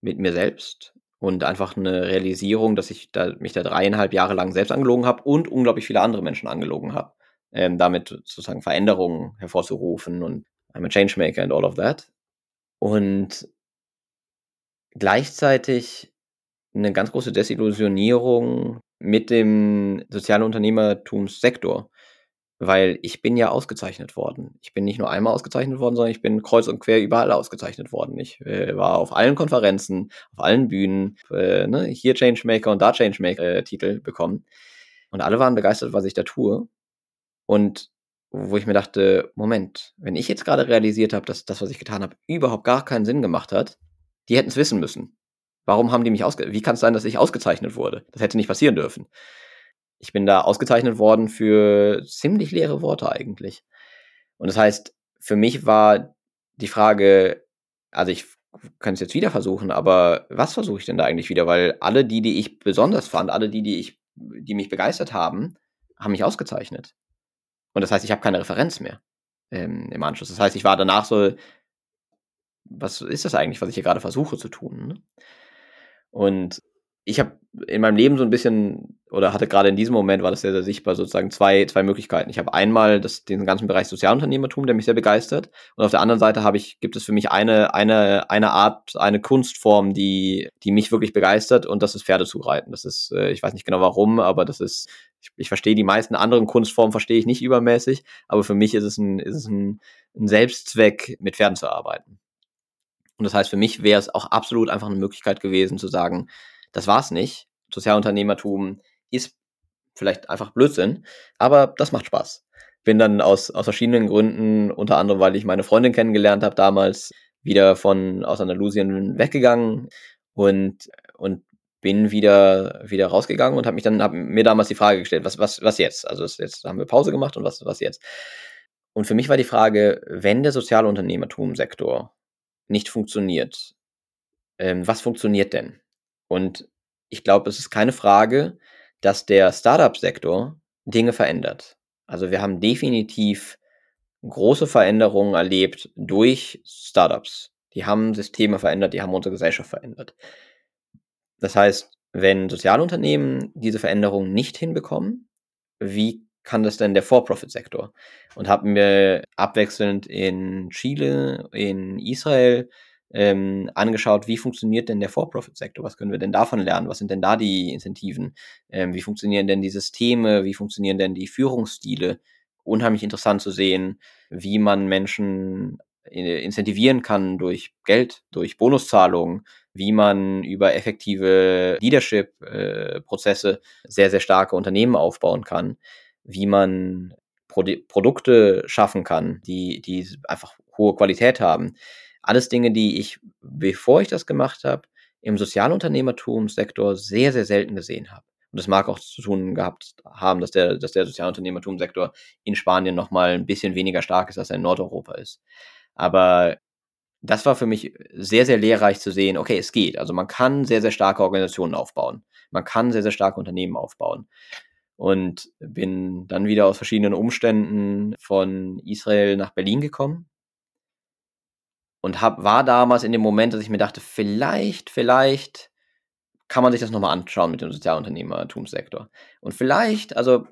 mit mir selbst und einfach eine Realisierung, dass ich da, mich da dreieinhalb Jahre lang selbst angelogen habe und unglaublich viele andere Menschen angelogen habe. Ähm, damit sozusagen Veränderungen hervorzurufen und I'm a Changemaker and all of that. Und gleichzeitig eine ganz große Desillusionierung mit dem sozialen Unternehmertumssektor weil ich bin ja ausgezeichnet worden. Ich bin nicht nur einmal ausgezeichnet worden, sondern ich bin kreuz und quer überall ausgezeichnet worden. Ich äh, war auf allen Konferenzen, auf allen Bühnen, äh, ne, hier Changemaker und da Changemaker-Titel äh, bekommen. Und alle waren begeistert, was ich da tue. Und wo ich mir dachte, Moment, wenn ich jetzt gerade realisiert habe, dass das, was ich getan habe, überhaupt gar keinen Sinn gemacht hat, die hätten es wissen müssen. Warum haben die mich ausgezeichnet? Wie kann es sein, dass ich ausgezeichnet wurde? Das hätte nicht passieren dürfen ich bin da ausgezeichnet worden für ziemlich leere Worte eigentlich. Und das heißt, für mich war die Frage, also ich kann es jetzt wieder versuchen, aber was versuche ich denn da eigentlich wieder? Weil alle die, die ich besonders fand, alle die, die ich, die mich begeistert haben, haben mich ausgezeichnet. Und das heißt, ich habe keine Referenz mehr ähm, im Anschluss. Das heißt, ich war danach so, was ist das eigentlich, was ich hier gerade versuche zu tun? Ne? Und ich habe in meinem Leben so ein bisschen, oder hatte gerade in diesem Moment, war das sehr, sehr sichtbar, sozusagen zwei, zwei Möglichkeiten. Ich habe einmal das, den ganzen Bereich Sozialunternehmertum, der mich sehr begeistert. Und auf der anderen Seite habe ich, gibt es für mich eine, eine, eine Art, eine Kunstform, die, die mich wirklich begeistert, und das ist Pferdezureiten. Das ist, äh, ich weiß nicht genau warum, aber das ist, ich, ich verstehe die meisten anderen Kunstformen, verstehe ich nicht übermäßig, aber für mich ist es ein, ist es ein, ein Selbstzweck, mit Pferden zu arbeiten. Und das heißt, für mich wäre es auch absolut einfach eine Möglichkeit gewesen zu sagen, das war's nicht. Sozialunternehmertum ist vielleicht einfach Blödsinn, aber das macht Spaß. Bin dann aus, aus verschiedenen Gründen, unter anderem, weil ich meine Freundin kennengelernt habe damals, wieder von aus Andalusien weggegangen und, und bin wieder, wieder rausgegangen und habe mich dann, hab mir damals die Frage gestellt, was, was, was jetzt? Also jetzt haben wir Pause gemacht und was, was jetzt? Und für mich war die Frage, wenn der soziale Unternehmertumsektor nicht funktioniert, ähm, was funktioniert denn? Und ich glaube, es ist keine Frage, dass der Startup-Sektor Dinge verändert. Also wir haben definitiv große Veränderungen erlebt durch Startups. Die haben Systeme verändert, die haben unsere Gesellschaft verändert. Das heißt, wenn Sozialunternehmen diese Veränderungen nicht hinbekommen, wie kann das denn der For-Profit-Sektor? Und haben wir abwechselnd in Chile, in Israel ähm, angeschaut, wie funktioniert denn der For-Profit-Sektor? Was können wir denn davon lernen? Was sind denn da die Incentiven? Ähm, wie funktionieren denn die Systeme? Wie funktionieren denn die Führungsstile? Unheimlich interessant zu sehen, wie man Menschen äh, incentivieren kann durch Geld, durch Bonuszahlungen, wie man über effektive Leadership-Prozesse sehr, sehr starke Unternehmen aufbauen kann, wie man Pro Produkte schaffen kann, die, die einfach hohe Qualität haben. Alles Dinge, die ich, bevor ich das gemacht habe, im Sozialunternehmertumssektor sehr, sehr selten gesehen habe. Und das mag auch zu tun gehabt haben, dass der, dass der Sozialunternehmertumssektor in Spanien nochmal ein bisschen weniger stark ist, als er in Nordeuropa ist. Aber das war für mich sehr, sehr lehrreich zu sehen, okay, es geht. Also man kann sehr, sehr starke Organisationen aufbauen. Man kann sehr, sehr starke Unternehmen aufbauen. Und bin dann wieder aus verschiedenen Umständen von Israel nach Berlin gekommen. Und hab, war damals in dem Moment, dass ich mir dachte, vielleicht, vielleicht kann man sich das nochmal anschauen mit dem Sozialunternehmertumssektor. Und vielleicht, also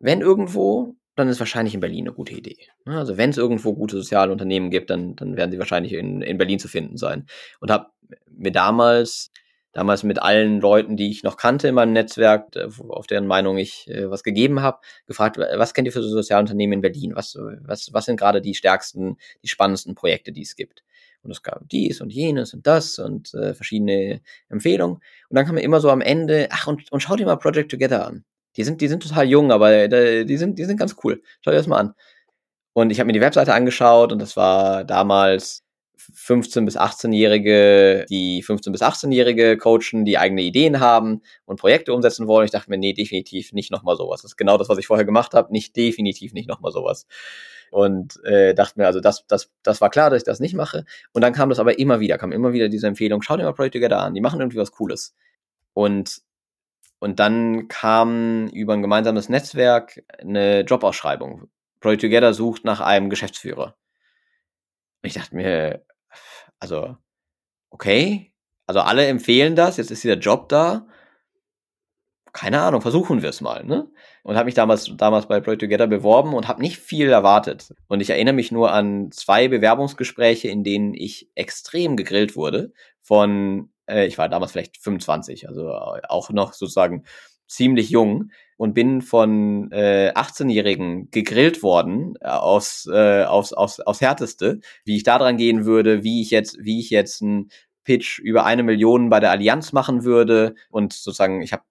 wenn irgendwo dann ist wahrscheinlich in Berlin eine gute Idee. Ne? Also wenn es irgendwo gute soziale Unternehmen gibt, dann, dann werden sie wahrscheinlich in, in Berlin zu finden sein. Und habe mir damals, damals mit allen Leuten, die ich noch kannte in meinem Netzwerk, äh, auf deren Meinung ich äh, was gegeben habe, gefragt, was kennt ihr für so Sozialunternehmen in Berlin? Was, was, was sind gerade die stärksten, die spannendsten Projekte, die es gibt? Und es gab dies und jenes und das und äh, verschiedene Empfehlungen. Und dann kam mir immer so am Ende, ach, und, und schau dir mal Project Together an. Die sind, die sind total jung, aber äh, die sind, die sind ganz cool. Schau dir das mal an. Und ich habe mir die Webseite angeschaut und das war damals 15 bis 18-Jährige, die 15 bis 18-Jährige coachen, die eigene Ideen haben und Projekte umsetzen wollen. Ich dachte mir, nee, definitiv nicht nochmal sowas. Das ist genau das, was ich vorher gemacht habe. Nicht definitiv nicht nochmal sowas. Und äh, dachte mir, also das, das, das war klar, dass ich das nicht mache. Und dann kam das aber immer wieder, kam immer wieder diese Empfehlung, schau dir mal Project Together an, die machen irgendwie was Cooles. Und und dann kam über ein gemeinsames Netzwerk eine Jobausschreibung. Project Together sucht nach einem Geschäftsführer. Ich dachte mir, also, okay, also alle empfehlen das, jetzt ist dieser Job da. Keine Ahnung, versuchen wir es mal, ne? Und habe mich damals, damals bei Project Together beworben und habe nicht viel erwartet. Und ich erinnere mich nur an zwei Bewerbungsgespräche, in denen ich extrem gegrillt wurde von äh, ich war damals vielleicht 25, also äh, auch noch sozusagen ziemlich jung und bin von äh, 18-Jährigen gegrillt worden äh, aufs, äh, aufs, aufs, aufs Härteste, wie ich da dran gehen würde, wie ich jetzt, wie ich jetzt ein Pitch über eine Million bei der Allianz machen würde und sozusagen ich habe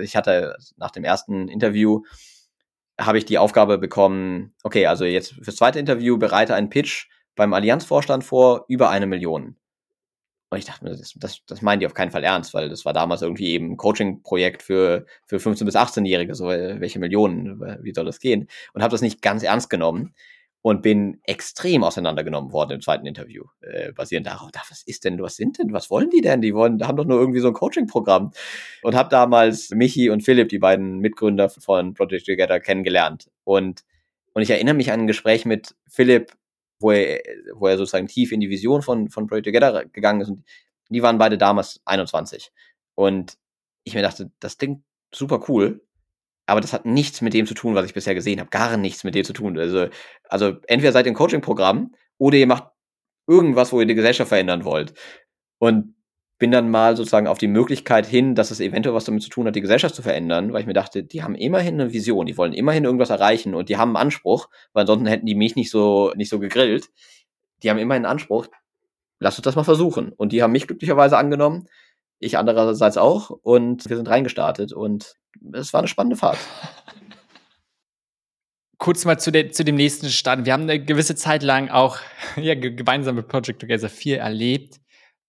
ich hatte nach dem ersten Interview habe ich die Aufgabe bekommen, okay, also jetzt fürs zweite Interview bereite einen Pitch beim Allianzvorstand vor über eine Million. Und ich dachte mir, das, das, das meinen die auf keinen Fall ernst, weil das war damals irgendwie eben ein Coaching-Projekt für, für 15- bis 18-Jährige, so äh, welche Millionen, wie soll das gehen? Und habe das nicht ganz ernst genommen und bin extrem auseinandergenommen worden im zweiten Interview, äh, basierend darauf, was ist denn, was sind denn, was wollen die denn? Die wollen, haben doch nur irgendwie so ein Coaching-Programm. Und habe damals Michi und Philipp, die beiden Mitgründer von Project Together, kennengelernt. Und, und ich erinnere mich an ein Gespräch mit Philipp wo er, wo er sozusagen tief in die Vision von, von Project Together gegangen ist. Und die waren beide damals 21. Und ich mir dachte, das klingt super cool, aber das hat nichts mit dem zu tun, was ich bisher gesehen habe. Gar nichts mit dem zu tun. Also, also entweder seid ihr ein Coaching-Programm oder ihr macht irgendwas, wo ihr die Gesellschaft verändern wollt. Und bin dann mal sozusagen auf die Möglichkeit hin, dass es eventuell was damit zu tun hat, die Gesellschaft zu verändern, weil ich mir dachte, die haben immerhin eine Vision, die wollen immerhin irgendwas erreichen und die haben einen Anspruch, weil ansonsten hätten die mich nicht so, nicht so gegrillt. Die haben immerhin einen Anspruch, lass uns das mal versuchen. Und die haben mich glücklicherweise angenommen, ich andererseits auch und wir sind reingestartet und es war eine spannende Fahrt. <laughs> Kurz mal zu, der, zu dem nächsten Start. Wir haben eine gewisse Zeit lang auch <laughs> ja, gemeinsam mit Project Together 4 erlebt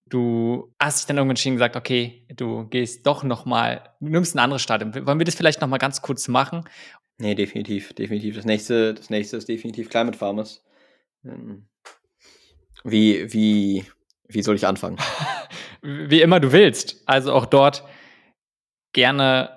du hast dich dann irgendwann entschieden gesagt, okay, du gehst doch noch mal, du nimmst ein anderes Stadium. Wollen wir das vielleicht noch mal ganz kurz machen? Nee, definitiv, definitiv. Das nächste, das nächste ist definitiv Climate Farmers. Ähm, wie, wie, wie soll ich anfangen? <laughs> wie immer du willst. Also auch dort gerne,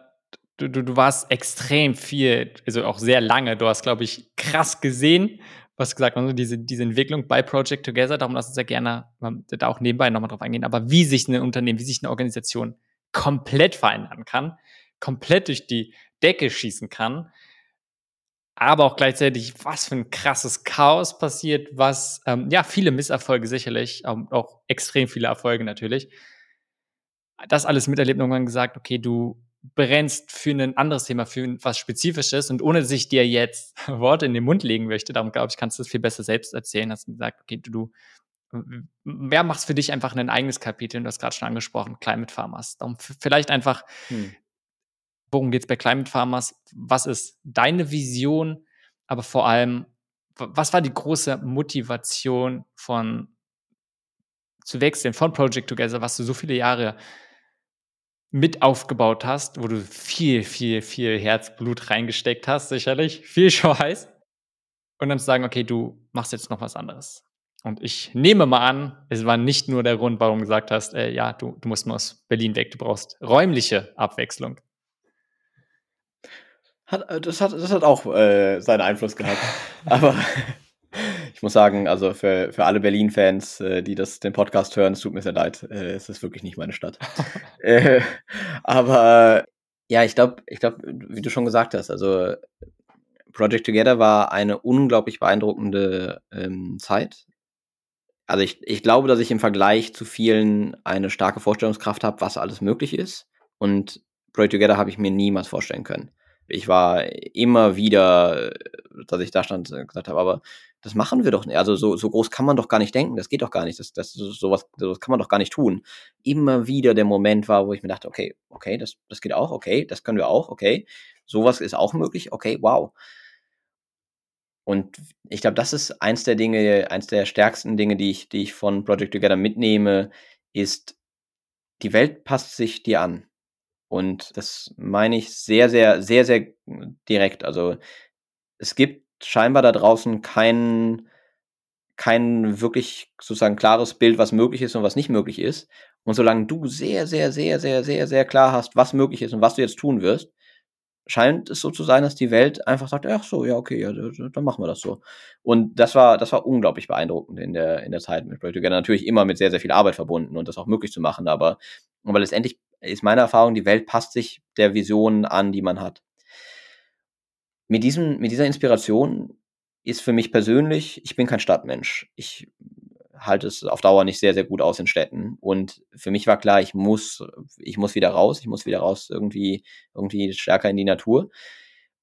du, du, du warst extrem viel, also auch sehr lange, du hast, glaube ich, krass gesehen, was gesagt also diese, diese Entwicklung bei Project Together, darum lass uns ja gerne da auch nebenbei nochmal drauf eingehen, aber wie sich ein Unternehmen, wie sich eine Organisation komplett verändern kann, komplett durch die Decke schießen kann, aber auch gleichzeitig, was für ein krasses Chaos passiert, was, ähm, ja, viele Misserfolge sicherlich, ähm, auch extrem viele Erfolge natürlich. Das alles miterlebt und irgendwann gesagt, okay, du brennst für ein anderes Thema, für was Spezifisches und ohne dass ich dir jetzt <laughs> Worte in den Mund legen möchte, darum glaube ich, kannst du es viel besser selbst erzählen, hast du gesagt, okay, du, du wer macht für dich einfach ein eigenes Kapitel, du hast gerade schon angesprochen, Climate Farmers. Darum vielleicht einfach, hm. worum geht es bei Climate Farmers? Was ist deine Vision? Aber vor allem, was war die große Motivation von zu wechseln von Project Together, was du so viele Jahre mit aufgebaut hast, wo du viel, viel, viel Herzblut reingesteckt hast, sicherlich, viel Schweiß. Und dann zu sagen, okay, du machst jetzt noch was anderes. Und ich nehme mal an, es war nicht nur der Grund, warum du gesagt hast, äh, ja, du, du musst mal aus Berlin weg, du brauchst räumliche Abwechslung. Hat, äh, das, hat, das hat auch äh, seinen Einfluss gehabt. <laughs> Aber ich muss sagen, also für, für alle Berlin-Fans, äh, die das, den Podcast hören, es tut mir sehr leid. Äh, es ist wirklich nicht meine Stadt. <laughs> äh, aber ja, ich glaube, ich glaube, wie du schon gesagt hast, also Project Together war eine unglaublich beeindruckende ähm, Zeit. Also ich, ich glaube, dass ich im Vergleich zu vielen eine starke Vorstellungskraft habe, was alles möglich ist. Und Project Together habe ich mir niemals vorstellen können. Ich war immer wieder, dass ich da stand, gesagt habe, aber das machen wir doch nicht. Also so, so groß kann man doch gar nicht denken. Das geht doch gar nicht. Das, das, sowas, sowas kann man doch gar nicht tun. Immer wieder der Moment war, wo ich mir dachte, okay, okay, das, das geht auch, okay, das können wir auch, okay. Sowas ist auch möglich, okay, wow. Und ich glaube, das ist eins der Dinge, eins der stärksten Dinge, die ich, die ich von Project Together mitnehme, ist, die Welt passt sich dir an. Und das meine ich sehr, sehr, sehr, sehr direkt. Also es gibt scheinbar da draußen kein, kein wirklich sozusagen klares Bild, was möglich ist und was nicht möglich ist. Und solange du sehr, sehr, sehr, sehr, sehr, sehr klar hast, was möglich ist und was du jetzt tun wirst, scheint es so zu sein, dass die Welt einfach sagt, ach so, ja, okay, ja, dann machen wir das so. Und das war, das war unglaublich beeindruckend in der, in der Zeit mit Project Together. Natürlich immer mit sehr, sehr viel Arbeit verbunden und das auch möglich zu machen, aber, aber letztendlich ist meine Erfahrung, die Welt passt sich der Vision an, die man hat mit, diesem, mit dieser Inspiration ist für mich persönlich, ich bin kein Stadtmensch. Ich halte es auf Dauer nicht sehr, sehr gut aus in Städten. Und für mich war klar, ich muss, ich muss wieder raus, ich muss wieder raus irgendwie, irgendwie stärker in die Natur.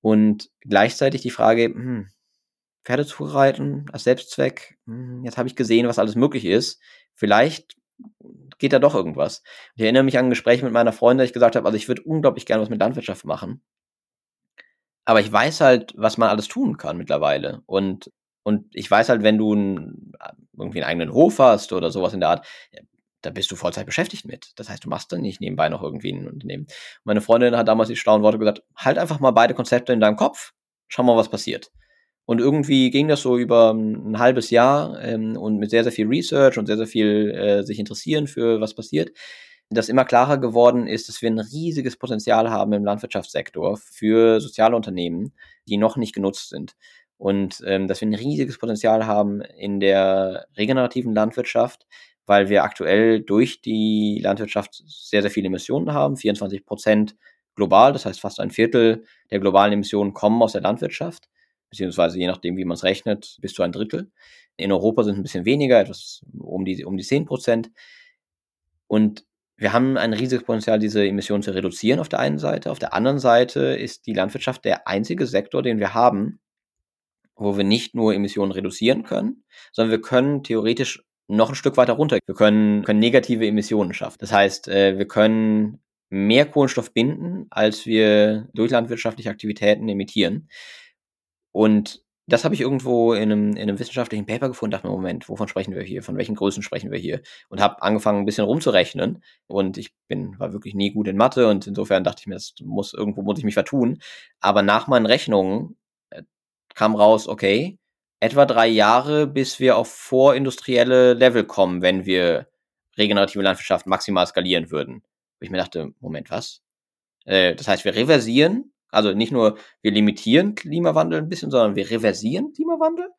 Und gleichzeitig die Frage, hm, Pferde zu reiten als Selbstzweck, hm, jetzt habe ich gesehen, was alles möglich ist. Vielleicht geht da doch irgendwas. Ich erinnere mich an ein Gespräch mit meiner Freundin, dass ich gesagt habe, also ich würde unglaublich gerne was mit Landwirtschaft machen. Aber ich weiß halt, was man alles tun kann mittlerweile. Und, und ich weiß halt, wenn du ein, irgendwie einen eigenen Hof hast oder sowas in der Art, da bist du Vollzeit beschäftigt mit. Das heißt, du machst dann nicht nebenbei noch irgendwie ein Unternehmen. Meine Freundin hat damals die schlauen Worte gesagt, halt einfach mal beide Konzepte in deinem Kopf, schau mal, was passiert. Und irgendwie ging das so über ein halbes Jahr ähm, und mit sehr, sehr viel Research und sehr, sehr viel äh, sich interessieren für was passiert dass immer klarer geworden ist, dass wir ein riesiges Potenzial haben im Landwirtschaftssektor für soziale Unternehmen, die noch nicht genutzt sind. Und ähm, dass wir ein riesiges Potenzial haben in der regenerativen Landwirtschaft, weil wir aktuell durch die Landwirtschaft sehr, sehr viele Emissionen haben, 24 Prozent global, das heißt fast ein Viertel der globalen Emissionen kommen aus der Landwirtschaft, beziehungsweise je nachdem, wie man es rechnet, bis zu ein Drittel. In Europa sind es ein bisschen weniger, etwas um die, um die 10 Prozent. Und wir haben ein riesiges Potenzial, diese Emissionen zu reduzieren auf der einen Seite. Auf der anderen Seite ist die Landwirtschaft der einzige Sektor, den wir haben, wo wir nicht nur Emissionen reduzieren können, sondern wir können theoretisch noch ein Stück weiter runter. Wir können, können negative Emissionen schaffen. Das heißt, äh, wir können mehr Kohlenstoff binden, als wir durch landwirtschaftliche Aktivitäten emittieren. Und das habe ich irgendwo in einem, in einem wissenschaftlichen Paper gefunden, dachte mir, Moment, wovon sprechen wir hier? Von welchen Größen sprechen wir hier? Und habe angefangen, ein bisschen rumzurechnen. Und ich bin, war wirklich nie gut in Mathe und insofern dachte ich mir, das muss, irgendwo muss ich mich vertun. Aber nach meinen Rechnungen äh, kam raus, okay, etwa drei Jahre, bis wir auf vorindustrielle Level kommen, wenn wir regenerative Landwirtschaft maximal skalieren würden. Und ich mir dachte, Moment, was? Äh, das heißt, wir reversieren, also nicht nur wir limitieren Klimawandel ein bisschen, sondern wir reversieren Klimawandel.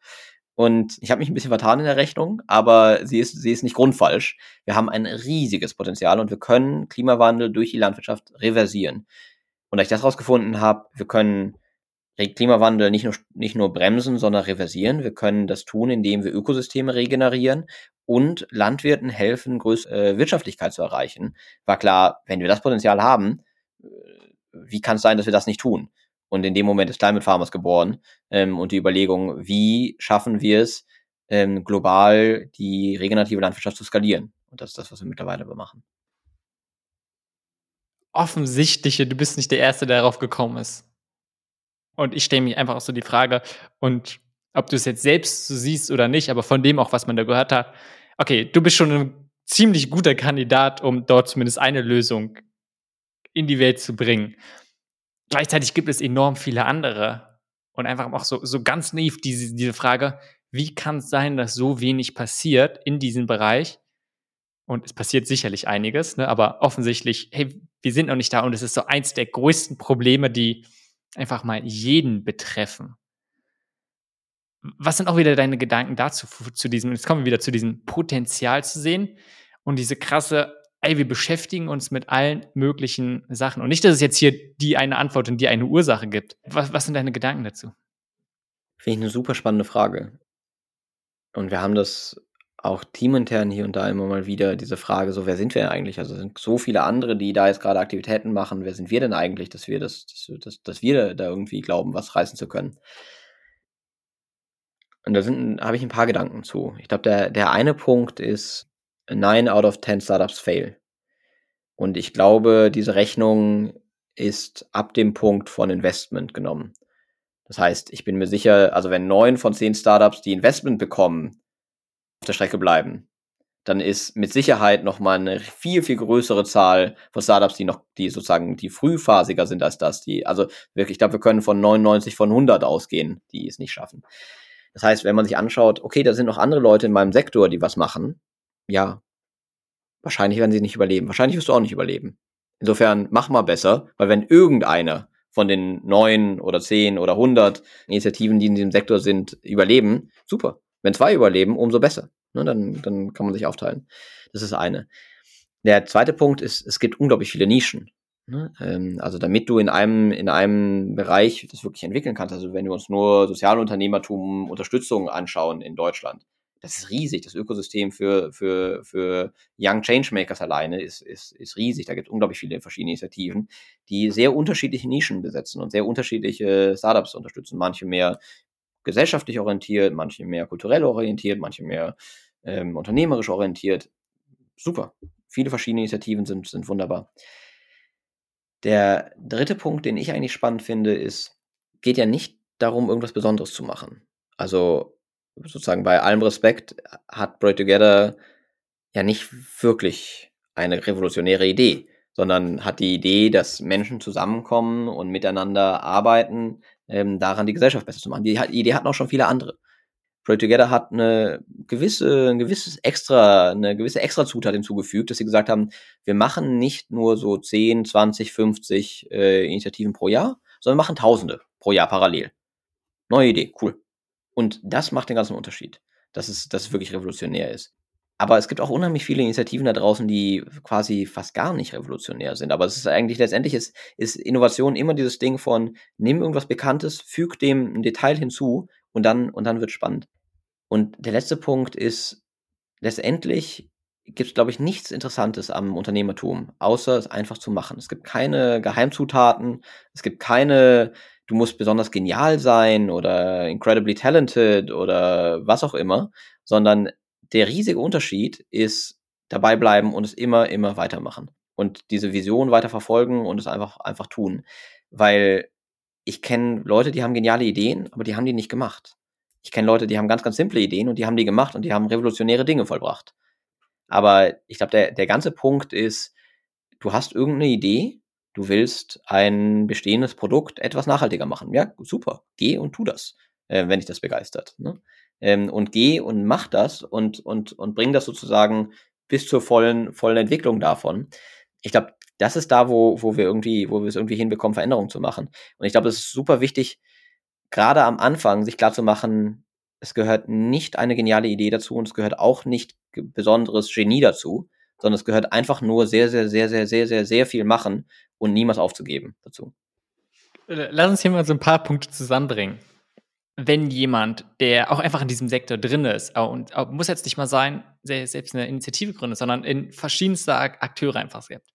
Und ich habe mich ein bisschen vertan in der Rechnung, aber sie ist, sie ist nicht grundfalsch. Wir haben ein riesiges Potenzial und wir können Klimawandel durch die Landwirtschaft reversieren. Und als ich das rausgefunden habe, wir können Klimawandel nicht nur, nicht nur bremsen, sondern reversieren. Wir können das tun, indem wir Ökosysteme regenerieren und Landwirten helfen, größere äh, Wirtschaftlichkeit zu erreichen. War klar, wenn wir das Potenzial haben, äh, wie kann es sein, dass wir das nicht tun? Und in dem Moment ist Climate Farmers geboren ähm, und die Überlegung, wie schaffen wir es, ähm, global die regenerative Landwirtschaft zu skalieren. Und das ist das, was wir mittlerweile machen. Offensichtliche, du bist nicht der Erste, der darauf gekommen ist. Und ich stelle mich einfach auch so die Frage, und ob du es jetzt selbst so siehst oder nicht, aber von dem auch, was man da gehört hat, okay, du bist schon ein ziemlich guter Kandidat, um dort zumindest eine Lösung in die Welt zu bringen. Gleichzeitig gibt es enorm viele andere. Und einfach auch so, so ganz naiv diese, diese Frage, wie kann es sein, dass so wenig passiert in diesem Bereich? Und es passiert sicherlich einiges, ne? aber offensichtlich, hey, wir sind noch nicht da und es ist so eins der größten Probleme, die einfach mal jeden betreffen. Was sind auch wieder deine Gedanken dazu, zu diesem, jetzt kommen wir wieder zu diesem Potenzial zu sehen und diese krasse ey, wir beschäftigen uns mit allen möglichen Sachen. Und nicht, dass es jetzt hier die eine Antwort und die eine Ursache gibt. Was, was sind deine Gedanken dazu? Finde ich eine super spannende Frage. Und wir haben das auch teamintern hier und da immer mal wieder, diese Frage, so, wer sind wir eigentlich? Also sind so viele andere, die da jetzt gerade Aktivitäten machen. Wer sind wir denn eigentlich, dass wir das, dass, dass, dass wir da irgendwie glauben, was reißen zu können? Und da habe ich ein paar Gedanken zu. Ich glaube, der, der eine Punkt ist, nine out of ten Startups fail. Und ich glaube, diese Rechnung ist ab dem Punkt von Investment genommen. Das heißt, ich bin mir sicher, also wenn neun von zehn Startups, die Investment bekommen, auf der Strecke bleiben, dann ist mit Sicherheit nochmal eine viel, viel größere Zahl von Startups, die noch, die sozusagen, die frühphasiger sind als das, die, also wirklich, ich glaube, wir können von 99 von 100 ausgehen, die es nicht schaffen. Das heißt, wenn man sich anschaut, okay, da sind noch andere Leute in meinem Sektor, die was machen, ja, wahrscheinlich werden sie nicht überleben. Wahrscheinlich wirst du auch nicht überleben. Insofern mach mal besser, weil wenn irgendeiner von den neun oder zehn oder hundert Initiativen, die in diesem Sektor sind, überleben, super. Wenn zwei überleben, umso besser. Ne, dann, dann kann man sich aufteilen. Das ist eine. Der zweite Punkt ist, es gibt unglaublich viele Nischen. Ne? Ähm, also damit du in einem, in einem Bereich das wirklich entwickeln kannst, also wenn wir uns nur Sozialunternehmertum, Unterstützung anschauen in Deutschland, das ist riesig. Das Ökosystem für, für, für Young Changemakers alleine ist, ist, ist riesig. Da gibt es unglaublich viele verschiedene Initiativen, die sehr unterschiedliche Nischen besetzen und sehr unterschiedliche Startups unterstützen. Manche mehr gesellschaftlich orientiert, manche mehr kulturell orientiert, manche mehr ähm, unternehmerisch orientiert. Super. Viele verschiedene Initiativen sind, sind wunderbar. Der dritte Punkt, den ich eigentlich spannend finde, ist, geht ja nicht darum, irgendwas Besonderes zu machen. Also sozusagen bei allem Respekt hat Pray Together ja nicht wirklich eine revolutionäre Idee, sondern hat die Idee, dass Menschen zusammenkommen und miteinander arbeiten, ähm, daran die Gesellschaft besser zu machen. Die, die Idee hatten auch schon viele andere. Pray Together hat eine gewisse, ein gewisses extra, eine gewisse extra Zutat hinzugefügt, dass sie gesagt haben, wir machen nicht nur so 10, 20, 50 äh, Initiativen pro Jahr, sondern machen Tausende pro Jahr parallel. Neue Idee, cool. Und das macht den ganzen Unterschied, dass es, dass es wirklich revolutionär ist. Aber es gibt auch unheimlich viele Initiativen da draußen, die quasi fast gar nicht revolutionär sind. Aber es ist eigentlich letztendlich ist, ist Innovation immer dieses Ding von nimm irgendwas Bekanntes, füg dem ein Detail hinzu und dann, und dann wird spannend. Und der letzte Punkt ist, letztendlich gibt es, glaube ich, nichts Interessantes am Unternehmertum, außer es einfach zu machen. Es gibt keine Geheimzutaten, es gibt keine du musst besonders genial sein oder incredibly talented oder was auch immer, sondern der riesige Unterschied ist dabei bleiben und es immer, immer weitermachen und diese Vision weiter verfolgen und es einfach, einfach tun. Weil ich kenne Leute, die haben geniale Ideen, aber die haben die nicht gemacht. Ich kenne Leute, die haben ganz, ganz simple Ideen und die haben die gemacht und die haben revolutionäre Dinge vollbracht. Aber ich glaube, der, der ganze Punkt ist, du hast irgendeine Idee du willst ein bestehendes Produkt etwas nachhaltiger machen. Ja, super, geh und tu das, äh, wenn dich das begeistert. Ne? Ähm, und geh und mach das und, und, und bring das sozusagen bis zur vollen, vollen Entwicklung davon. Ich glaube, das ist da, wo, wo wir irgendwie, wo wir es irgendwie hinbekommen, Veränderungen zu machen. Und ich glaube, es ist super wichtig, gerade am Anfang sich klar zu machen, es gehört nicht eine geniale Idee dazu und es gehört auch nicht besonderes Genie dazu, sondern es gehört einfach nur sehr, sehr, sehr, sehr, sehr, sehr, sehr viel machen und niemals aufzugeben dazu. Lass uns hier mal so ein paar Punkte zusammenbringen. Wenn jemand, der auch einfach in diesem Sektor drin ist, und muss jetzt nicht mal sein, selbst eine Initiative gründet, sondern in verschiedenste Akteure einfach gibt,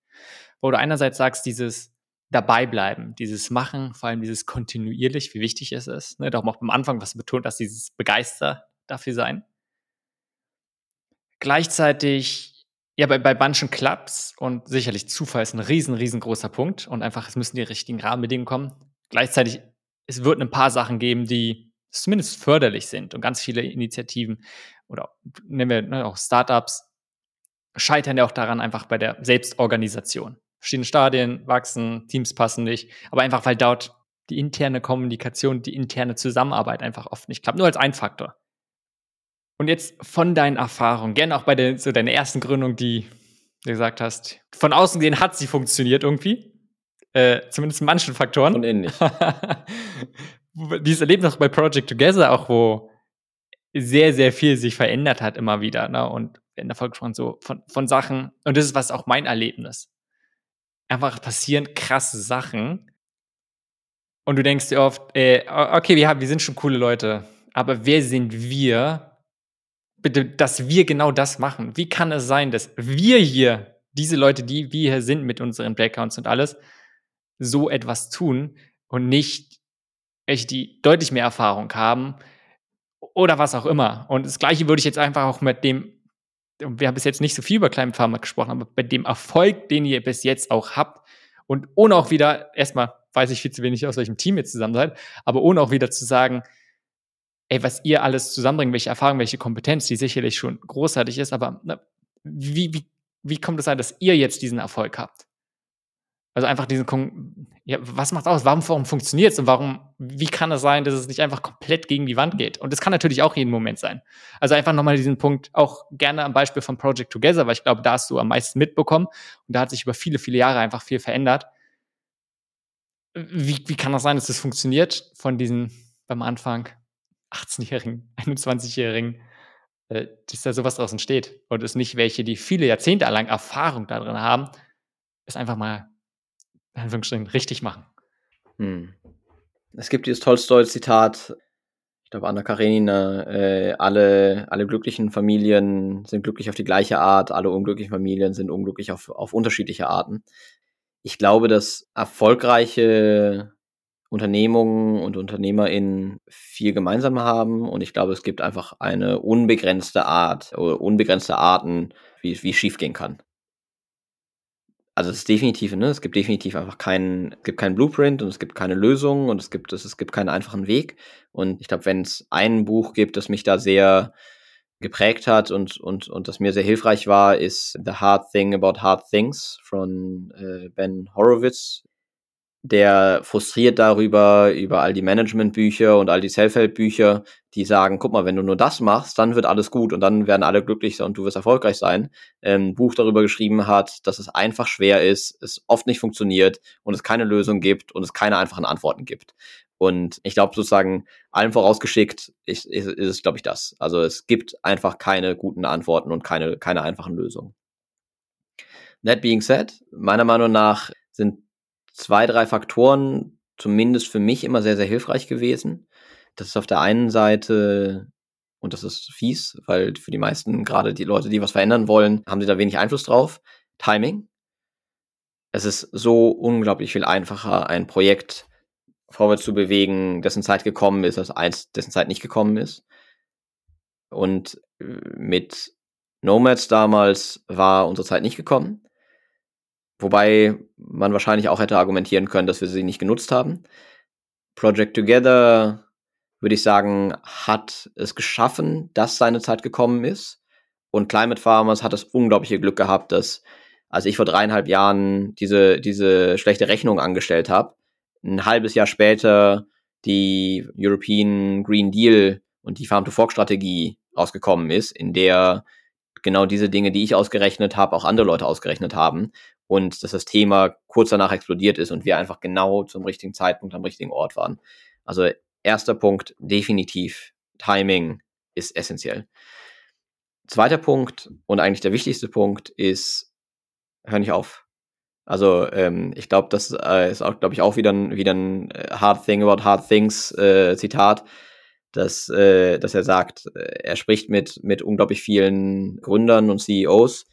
wo du einerseits sagst, dieses dabei bleiben, dieses Machen, vor allem dieses kontinuierlich, wie wichtig es ist. Ne? Darum auch am Anfang was betont, dass dieses Begeister dafür sein. Gleichzeitig, ja, bei, bei manchen Clubs und sicherlich Zufall ist ein riesen, riesengroßer Punkt und einfach, es müssen die richtigen Rahmenbedingungen kommen. Gleichzeitig, es wird ein paar Sachen geben, die zumindest förderlich sind und ganz viele Initiativen oder nennen wir ne, auch Startups scheitern ja auch daran einfach bei der Selbstorganisation verschiedene Stadien wachsen, Teams passen nicht, aber einfach weil dort die interne Kommunikation, die interne Zusammenarbeit einfach oft nicht klappt. Nur als ein Faktor. Und jetzt von deinen Erfahrungen, gerne auch bei der, so deiner ersten Gründung, die du gesagt hast, von außen gesehen hat sie funktioniert irgendwie. Äh, zumindest in manchen Faktoren. Und innen nicht. <laughs> Dieses Erlebnis bei Project Together auch, wo sehr, sehr viel sich verändert hat immer wieder. Ne? Und in der Folge schon so von, von Sachen, und das ist was auch mein Erlebnis einfach passieren krasse Sachen. Und du denkst dir oft, äh, okay, wir, haben, wir sind schon coole Leute, aber wer sind wir, bitte, dass wir genau das machen? Wie kann es sein, dass wir hier, diese Leute, die wir hier sind mit unseren Backgrounds und alles, so etwas tun und nicht welche, die deutlich mehr Erfahrung haben oder was auch immer. Und das Gleiche würde ich jetzt einfach auch mit dem wir haben bis jetzt nicht so viel über Climate Pharma gesprochen, aber bei dem Erfolg, den ihr bis jetzt auch habt und ohne auch wieder, erstmal weiß ich viel zu wenig, aus welchem Team ihr zusammen seid, aber ohne auch wieder zu sagen, ey, was ihr alles zusammenbringt, welche Erfahrung, welche Kompetenz, die sicherlich schon großartig ist, aber na, wie, wie, wie kommt es sein, dass ihr jetzt diesen Erfolg habt? Also einfach diesen, ja, was macht aus? Warum, warum funktioniert es und warum, wie kann es sein, dass es nicht einfach komplett gegen die Wand geht? Und das kann natürlich auch jeden Moment sein. Also einfach nochmal diesen Punkt, auch gerne am Beispiel von Project Together, weil ich glaube, da hast du am meisten mitbekommen und da hat sich über viele, viele Jahre einfach viel verändert. Wie, wie kann das sein, dass das funktioniert von diesen beim Anfang 18-Jährigen, 21-Jährigen, äh, dass da sowas draus entsteht und es nicht welche, die viele Jahrzehnte lang Erfahrung darin haben, es einfach mal Anführungsstrichen richtig machen. Hm. Es gibt dieses Tolstoi-Zitat, ich glaube Anna Karenina, äh, alle, alle glücklichen Familien sind glücklich auf die gleiche Art, alle unglücklichen Familien sind unglücklich auf, auf unterschiedliche Arten. Ich glaube, dass erfolgreiche Unternehmungen und UnternehmerInnen viel gemeinsam haben. Und ich glaube, es gibt einfach eine unbegrenzte Art oder unbegrenzte Arten, wie es schiefgehen kann. Also es ist definitiv, ne, es gibt definitiv einfach keinen, es gibt keinen Blueprint und es gibt keine Lösung und es gibt, es, es gibt keinen einfachen Weg. Und ich glaube, wenn es ein Buch gibt, das mich da sehr geprägt hat und, und, und das mir sehr hilfreich war, ist The Hard Thing About Hard Things von äh, Ben Horowitz der frustriert darüber, über all die Managementbücher und all die Self-Help-Bücher, die sagen, guck mal, wenn du nur das machst, dann wird alles gut und dann werden alle glücklich und du wirst erfolgreich sein. Ähm, ein Buch darüber geschrieben hat, dass es einfach schwer ist, es oft nicht funktioniert und es keine Lösung gibt und es keine einfachen Antworten gibt. Und ich glaube sozusagen, allem vorausgeschickt ist, ist, ist es, glaube ich, das. Also es gibt einfach keine guten Antworten und keine, keine einfachen Lösungen. That being said, meiner Meinung nach sind zwei, drei Faktoren zumindest für mich immer sehr, sehr hilfreich gewesen. Das ist auf der einen Seite, und das ist fies, weil für die meisten, gerade die Leute, die was verändern wollen, haben sie da wenig Einfluss drauf. Timing. Es ist so unglaublich viel einfacher, ein Projekt vorwärts zu bewegen, dessen Zeit gekommen ist, als eins, dessen Zeit nicht gekommen ist. Und äh, mit Nomads damals war unsere Zeit nicht gekommen. Wobei man wahrscheinlich auch hätte argumentieren können, dass wir sie nicht genutzt haben. Project Together, würde ich sagen, hat es geschaffen, dass seine Zeit gekommen ist. Und Climate Farmers hat das unglaubliche Glück gehabt, dass, als ich vor dreieinhalb Jahren diese, diese schlechte Rechnung angestellt habe, ein halbes Jahr später die European Green Deal und die Farm-to-Fork-Strategie rausgekommen ist, in der genau diese Dinge, die ich ausgerechnet habe, auch andere Leute ausgerechnet haben und dass das Thema kurz danach explodiert ist und wir einfach genau zum richtigen Zeitpunkt am richtigen Ort waren. Also erster Punkt, definitiv, Timing ist essentiell. Zweiter Punkt und eigentlich der wichtigste Punkt ist, hör nicht auf. Also ähm, ich glaube, das äh, ist auch, glaube ich, auch wieder ein, wieder ein äh, Hard Thing about Hard Things äh, Zitat, dass, äh, dass er sagt, äh, er spricht mit, mit unglaublich vielen Gründern und CEOs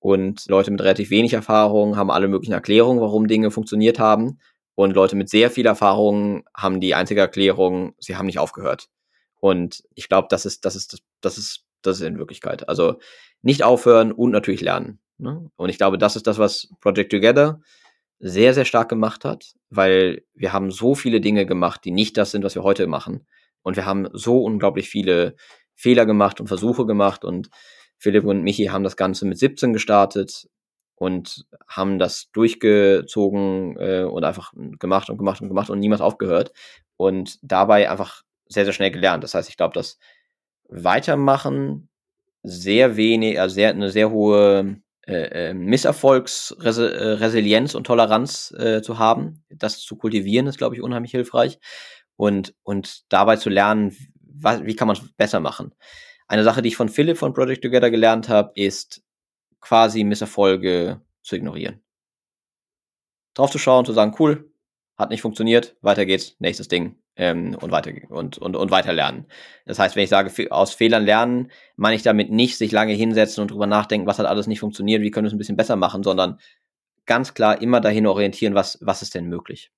und Leute mit relativ wenig Erfahrung haben alle möglichen Erklärungen, warum Dinge funktioniert haben. Und Leute mit sehr viel Erfahrung haben die einzige Erklärung, sie haben nicht aufgehört. Und ich glaube, das ist, das ist, das ist, das ist in Wirklichkeit. Also nicht aufhören und natürlich lernen. Ne? Und ich glaube, das ist das, was Project Together sehr, sehr stark gemacht hat, weil wir haben so viele Dinge gemacht, die nicht das sind, was wir heute machen. Und wir haben so unglaublich viele Fehler gemacht und Versuche gemacht. Und Philipp und Michi haben das Ganze mit 17 gestartet und haben das durchgezogen äh, und einfach gemacht und gemacht und gemacht und niemals aufgehört. Und dabei einfach sehr, sehr schnell gelernt. Das heißt, ich glaube, das Weitermachen sehr wenig, also sehr, eine sehr hohe äh, äh Misserfolgsresilienz und Toleranz äh, zu haben. Das zu kultivieren ist, glaube ich, unheimlich hilfreich. Und, und dabei zu lernen, was, wie kann man es besser machen. Eine Sache, die ich von Philipp von Project Together gelernt habe, ist quasi Misserfolge zu ignorieren. Drauf zu schauen, zu sagen, cool, hat nicht funktioniert, weiter geht's, nächstes Ding ähm, und weiter und, und, und weiter lernen. Das heißt, wenn ich sage, aus Fehlern lernen, meine ich damit nicht sich lange hinsetzen und drüber nachdenken, was hat alles nicht funktioniert, wie können wir es ein bisschen besser machen, sondern ganz klar immer dahin orientieren, was, was ist denn möglich.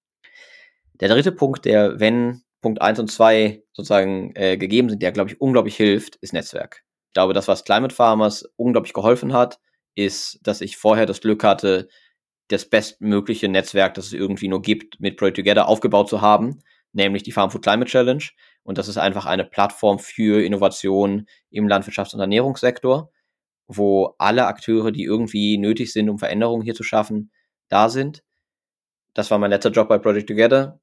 Der dritte Punkt, der, wenn Punkt eins und zwei sozusagen äh, gegeben sind, der, glaube ich, unglaublich hilft, ist Netzwerk. Ich glaube, das, was Climate Farmers unglaublich geholfen hat, ist, dass ich vorher das Glück hatte, das bestmögliche Netzwerk, das es irgendwie nur gibt, mit Project Together aufgebaut zu haben nämlich die Farm Food Climate Challenge. Und das ist einfach eine Plattform für Innovation im Landwirtschafts- und Ernährungssektor, wo alle Akteure, die irgendwie nötig sind, um Veränderungen hier zu schaffen, da sind. Das war mein letzter Job bei Project Together.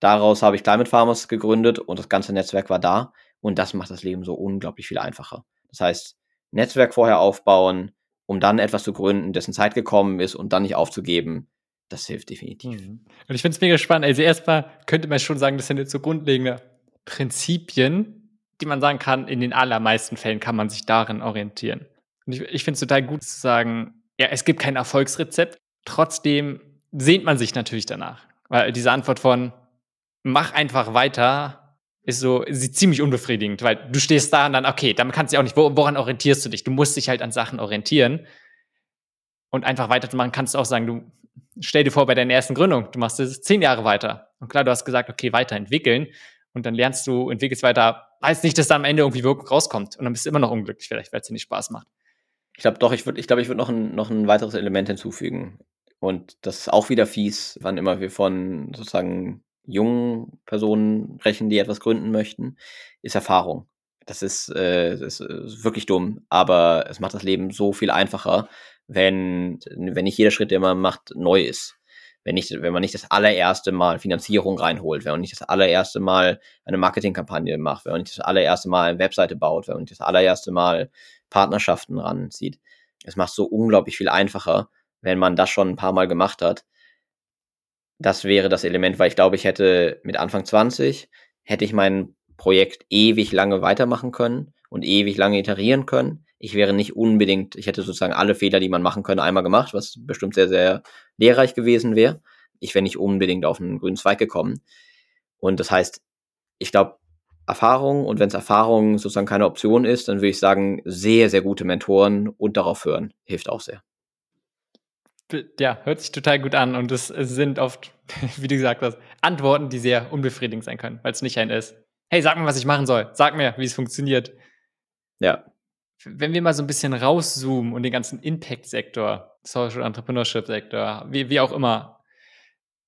Daraus habe ich Climate Farmers gegründet und das ganze Netzwerk war da. Und das macht das Leben so unglaublich viel einfacher. Das heißt, Netzwerk vorher aufbauen, um dann etwas zu gründen, dessen Zeit gekommen ist und dann nicht aufzugeben, das hilft definitiv. Mhm. Und ich finde es mega spannend. Also erstmal könnte man schon sagen, das sind jetzt so grundlegende Prinzipien, die man sagen kann, in den allermeisten Fällen kann man sich darin orientieren. Und ich, ich finde es total gut zu sagen, ja, es gibt kein Erfolgsrezept. Trotzdem sehnt man sich natürlich danach. Weil diese Antwort von mach einfach weiter ist so ist ziemlich unbefriedigend, weil du stehst da und dann, okay, damit kannst du auch nicht, woran orientierst du dich? Du musst dich halt an Sachen orientieren. Und einfach weiterzumachen kannst du auch sagen, du stell dir vor, bei deiner ersten Gründung, du machst es zehn Jahre weiter. Und klar, du hast gesagt, okay, weiterentwickeln. Und dann lernst du, entwickelst weiter, heißt nicht, dass da am Ende irgendwie Wirkung rauskommt. Und dann bist du immer noch unglücklich vielleicht, weil es dir nicht Spaß macht. Ich glaube doch, ich würde ich glaube, ich würde noch ein, noch ein weiteres Element hinzufügen. Und das ist auch wieder fies, wann immer wir von sozusagen jungen Personen sprechen, die etwas gründen möchten, ist Erfahrung. Das ist, äh, das ist wirklich dumm, aber es macht das Leben so viel einfacher, wenn, wenn nicht jeder Schritt, den man macht, neu ist. Wenn, nicht, wenn man nicht das allererste Mal Finanzierung reinholt, wenn man nicht das allererste Mal eine Marketingkampagne macht, wenn man nicht das allererste Mal eine Webseite baut, wenn man nicht das allererste Mal Partnerschaften ranzieht. Es macht so unglaublich viel einfacher, wenn man das schon ein paar Mal gemacht hat. Das wäre das Element, weil ich glaube, ich hätte mit Anfang 20, hätte ich mein Projekt ewig lange weitermachen können und ewig lange iterieren können ich wäre nicht unbedingt, ich hätte sozusagen alle Fehler, die man machen könnte, einmal gemacht, was bestimmt sehr, sehr lehrreich gewesen wäre. Ich wäre nicht unbedingt auf einen grünen Zweig gekommen. Und das heißt, ich glaube, Erfahrung und wenn es Erfahrung sozusagen keine Option ist, dann würde ich sagen, sehr, sehr gute Mentoren und darauf hören, hilft auch sehr. Ja, hört sich total gut an und es sind oft, <laughs> wie du gesagt hast, Antworten, die sehr unbefriedigend sein können, weil es nicht ein ist. Hey, sag mir, was ich machen soll. Sag mir, wie es funktioniert. Ja, wenn wir mal so ein bisschen rauszoomen und den ganzen Impact-Sektor, Social Entrepreneurship-Sektor, wie, wie auch immer,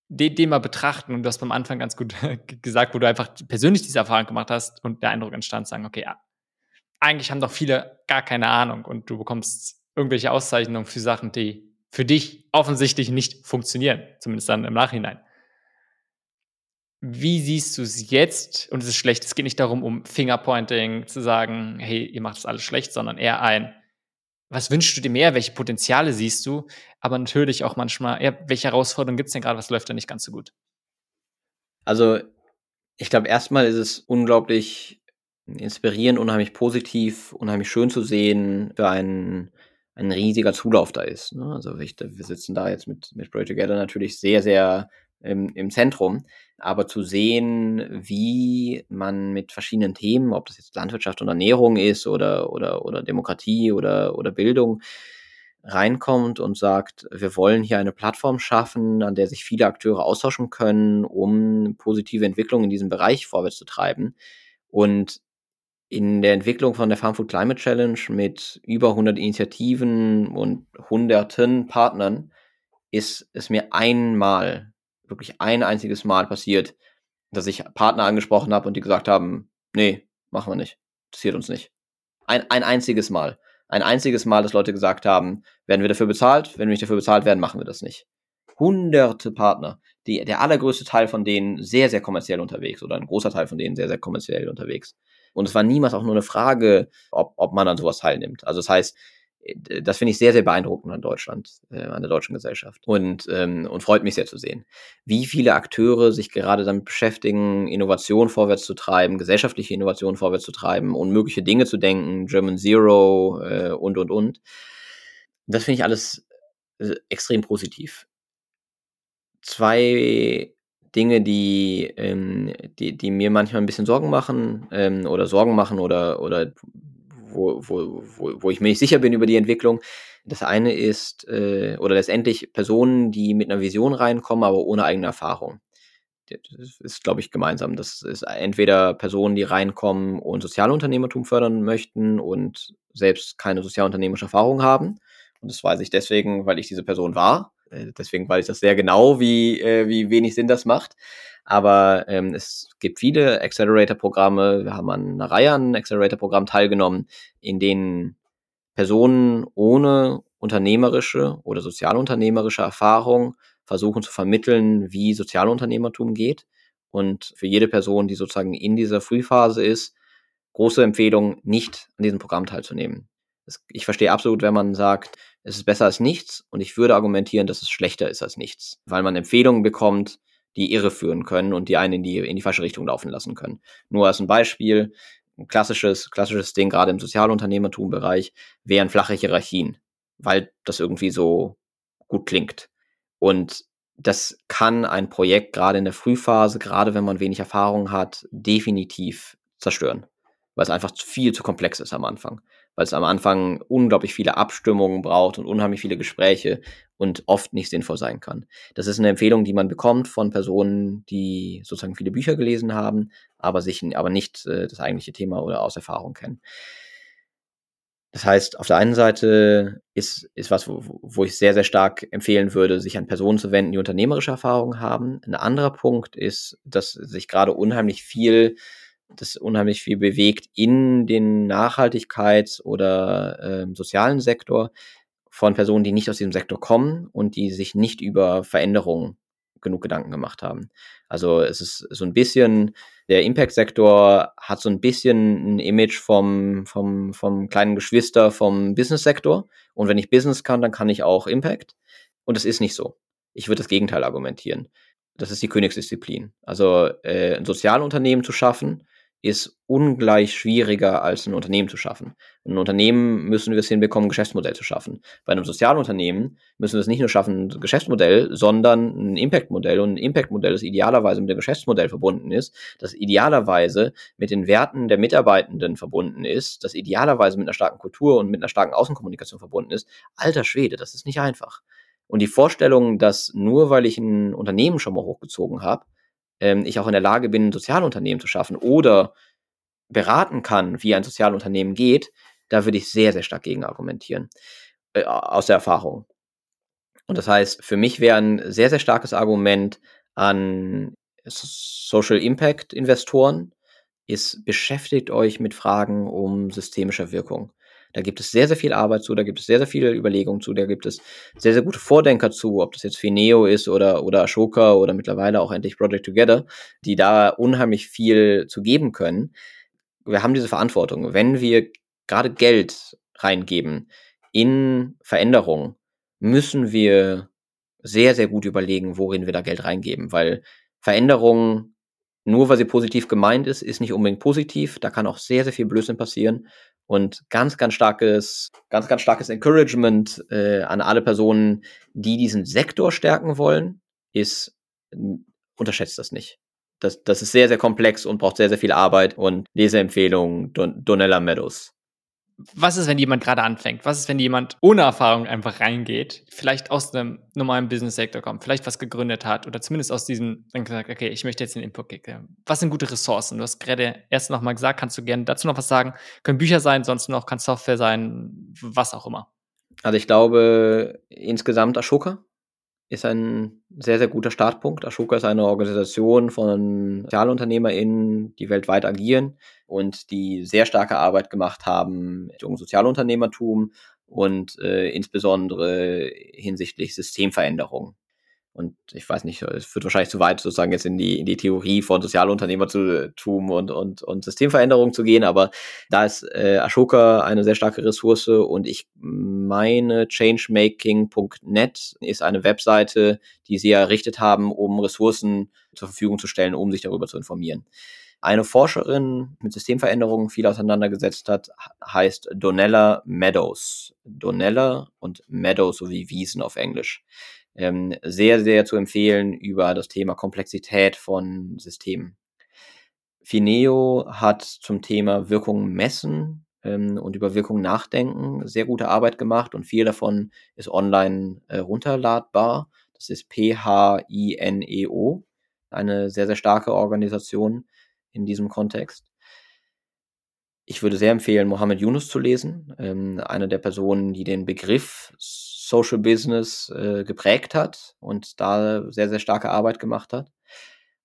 den, den mal betrachten und du hast beim Anfang ganz gut <laughs> gesagt, wo du einfach persönlich diese Erfahrung gemacht hast und der Eindruck entstand, sagen, okay, ja, eigentlich haben doch viele gar keine Ahnung und du bekommst irgendwelche Auszeichnungen für Sachen, die für dich offensichtlich nicht funktionieren, zumindest dann im Nachhinein. Wie siehst du es jetzt? Und es ist schlecht, es geht nicht darum, um Fingerpointing zu sagen, hey, ihr macht das alles schlecht, sondern eher ein, was wünschst du dir mehr, welche Potenziale siehst du, aber natürlich auch manchmal, ja, welche Herausforderungen gibt es denn gerade, was läuft da nicht ganz so gut? Also, ich glaube, erstmal ist es unglaublich inspirierend, unheimlich positiv, unheimlich schön zu sehen, für ein, ein riesiger Zulauf da ist. Ne? Also wir, wir sitzen da jetzt mit, mit Pray Together natürlich sehr, sehr im, im Zentrum. Aber zu sehen, wie man mit verschiedenen Themen, ob das jetzt Landwirtschaft und Ernährung ist oder, oder, oder Demokratie oder, oder Bildung, reinkommt und sagt, wir wollen hier eine Plattform schaffen, an der sich viele Akteure austauschen können, um positive Entwicklungen in diesem Bereich vorwärts zu treiben. Und in der Entwicklung von der Farm Food Climate Challenge mit über 100 Initiativen und hunderten Partnern ist es mir einmal, wirklich ein einziges Mal passiert, dass ich Partner angesprochen habe und die gesagt haben, nee, machen wir nicht, interessiert uns nicht. Ein, ein einziges Mal ein einziges Mal, dass Leute gesagt haben, werden wir dafür bezahlt? Wenn wir nicht dafür bezahlt werden, machen wir das nicht. Hunderte Partner, die, der allergrößte Teil von denen sehr, sehr kommerziell unterwegs oder ein großer Teil von denen sehr, sehr kommerziell unterwegs. Und es war niemals auch nur eine Frage, ob, ob man an sowas teilnimmt. Also das heißt, das finde ich sehr, sehr beeindruckend an Deutschland, äh, an der deutschen Gesellschaft und, ähm, und freut mich sehr zu sehen, wie viele Akteure sich gerade damit beschäftigen, Innovation vorwärts zu treiben, gesellschaftliche Innovation vorwärts zu treiben, unmögliche Dinge zu denken, German Zero äh, und, und, und. Das finde ich alles äh, extrem positiv. Zwei Dinge, die, ähm, die, die mir manchmal ein bisschen Sorgen machen ähm, oder Sorgen machen oder, oder wo, wo, wo, wo ich mir nicht sicher bin über die Entwicklung. Das eine ist, äh, oder letztendlich Personen, die mit einer Vision reinkommen, aber ohne eigene Erfahrung. Das ist, glaube ich, gemeinsam. Das ist entweder Personen, die reinkommen und Sozialunternehmertum fördern möchten und selbst keine sozialunternehmerische Erfahrung haben. Und das weiß ich deswegen, weil ich diese Person war. Äh, deswegen weiß ich das sehr genau, wie, äh, wie wenig Sinn das macht. Aber ähm, es gibt viele Accelerator-Programme. Wir haben an einer Reihe an Accelerator-Programmen teilgenommen, in denen Personen ohne unternehmerische oder sozialunternehmerische Erfahrung versuchen zu vermitteln, wie Sozialunternehmertum geht. Und für jede Person, die sozusagen in dieser Frühphase ist, große Empfehlung, nicht an diesem Programm teilzunehmen. Ich verstehe absolut, wenn man sagt, es ist besser als nichts. Und ich würde argumentieren, dass es schlechter ist als nichts, weil man Empfehlungen bekommt, die irreführen können und die einen in die, in die falsche Richtung laufen lassen können. Nur als ein Beispiel, ein klassisches, klassisches Ding, gerade im Sozialunternehmertum-Bereich, wären flache Hierarchien, weil das irgendwie so gut klingt. Und das kann ein Projekt gerade in der Frühphase, gerade wenn man wenig Erfahrung hat, definitiv zerstören, weil es einfach viel zu komplex ist am Anfang weil es am Anfang unglaublich viele Abstimmungen braucht und unheimlich viele Gespräche und oft nicht sinnvoll sein kann. Das ist eine Empfehlung, die man bekommt von Personen, die sozusagen viele Bücher gelesen haben, aber sich aber nicht äh, das eigentliche Thema oder aus Erfahrung kennen. Das heißt, auf der einen Seite ist, ist was, wo, wo ich sehr, sehr stark empfehlen würde, sich an Personen zu wenden, die unternehmerische Erfahrung haben. Ein anderer Punkt ist, dass sich gerade unheimlich viel das unheimlich viel bewegt in den Nachhaltigkeits- oder äh, sozialen Sektor von Personen, die nicht aus diesem Sektor kommen und die sich nicht über Veränderungen genug Gedanken gemacht haben. Also es ist so ein bisschen, der Impact-Sektor hat so ein bisschen ein Image vom, vom, vom kleinen Geschwister vom Business-Sektor. Und wenn ich Business kann, dann kann ich auch Impact. Und es ist nicht so. Ich würde das Gegenteil argumentieren. Das ist die Königsdisziplin. Also äh, ein Sozialunternehmen zu schaffen, ist ungleich schwieriger als ein Unternehmen zu schaffen. Ein Unternehmen müssen wir es hinbekommen, ein Geschäftsmodell zu schaffen. Bei einem Sozialunternehmen müssen wir es nicht nur schaffen, ein Geschäftsmodell, sondern ein Impact-Modell. Und ein Impact-Modell, das idealerweise mit dem Geschäftsmodell verbunden ist, das idealerweise mit den Werten der Mitarbeitenden verbunden ist, das idealerweise mit einer starken Kultur und mit einer starken Außenkommunikation verbunden ist. Alter Schwede, das ist nicht einfach. Und die Vorstellung, dass nur weil ich ein Unternehmen schon mal hochgezogen habe, ähm, ich auch in der Lage bin, ein Sozialunternehmen zu schaffen oder beraten kann, wie ein Sozialunternehmen geht, da würde ich sehr, sehr stark gegen argumentieren, äh, aus der Erfahrung. Und das heißt, für mich wäre ein sehr, sehr starkes Argument an Social Impact Investoren, ist beschäftigt euch mit Fragen um systemischer Wirkung. Da gibt es sehr, sehr viel Arbeit zu, da gibt es sehr, sehr viele Überlegungen zu, da gibt es sehr, sehr gute Vordenker zu, ob das jetzt Fineo ist oder, oder Ashoka oder mittlerweile auch endlich Project Together, die da unheimlich viel zu geben können. Wir haben diese Verantwortung. Wenn wir gerade Geld reingeben in Veränderungen müssen wir sehr, sehr gut überlegen, worin wir da Geld reingeben, weil Veränderungen, nur weil sie positiv gemeint ist, ist nicht unbedingt positiv. Da kann auch sehr, sehr viel Blödsinn passieren. Und ganz, ganz starkes, ganz, ganz starkes Encouragement äh, an alle Personen, die diesen Sektor stärken wollen, ist, unterschätzt das nicht. Das, das ist sehr, sehr komplex und braucht sehr, sehr viel Arbeit und Leseempfehlung Don Donella Meadows was ist, wenn jemand gerade anfängt? Was ist, wenn jemand ohne Erfahrung einfach reingeht, vielleicht aus einem normalen Business-Sektor kommt, vielleicht was gegründet hat oder zumindest aus diesem, dann gesagt, okay, ich möchte jetzt den Input kicken. Was sind gute Ressourcen? Du hast gerade erst noch mal gesagt, kannst du gerne dazu noch was sagen? Können Bücher sein, sonst noch kann Software sein, was auch immer. Also ich glaube insgesamt Ashoka ist ein sehr, sehr guter Startpunkt. Ashoka ist eine Organisation von SozialunternehmerInnen, die weltweit agieren und die sehr starke Arbeit gemacht haben Richtung Sozialunternehmertum und äh, insbesondere hinsichtlich Systemveränderung. Und ich weiß nicht, es führt wahrscheinlich zu weit, sozusagen jetzt in die, in die Theorie von Sozialunternehmertum und, und, und Systemveränderung zu gehen, aber da ist äh, Ashoka eine sehr starke Ressource und ich meine, changemaking.net ist eine Webseite, die sie errichtet haben, um Ressourcen zur Verfügung zu stellen, um sich darüber zu informieren. Eine Forscherin mit Systemveränderungen viel auseinandergesetzt hat, heißt Donella Meadows. Donella und Meadows sowie Wiesen auf Englisch ähm, sehr, sehr zu empfehlen über das Thema Komplexität von Systemen. Fineo hat zum Thema Wirkung messen ähm, und über Wirkung nachdenken sehr gute Arbeit gemacht und viel davon ist online äh, runterladbar. Das ist P-H-I-N-E-O, eine sehr, sehr starke Organisation in diesem Kontext. Ich würde sehr empfehlen, Mohammed Yunus zu lesen, ähm, eine der Personen, die den Begriff Social Business äh, geprägt hat und da sehr, sehr starke Arbeit gemacht hat.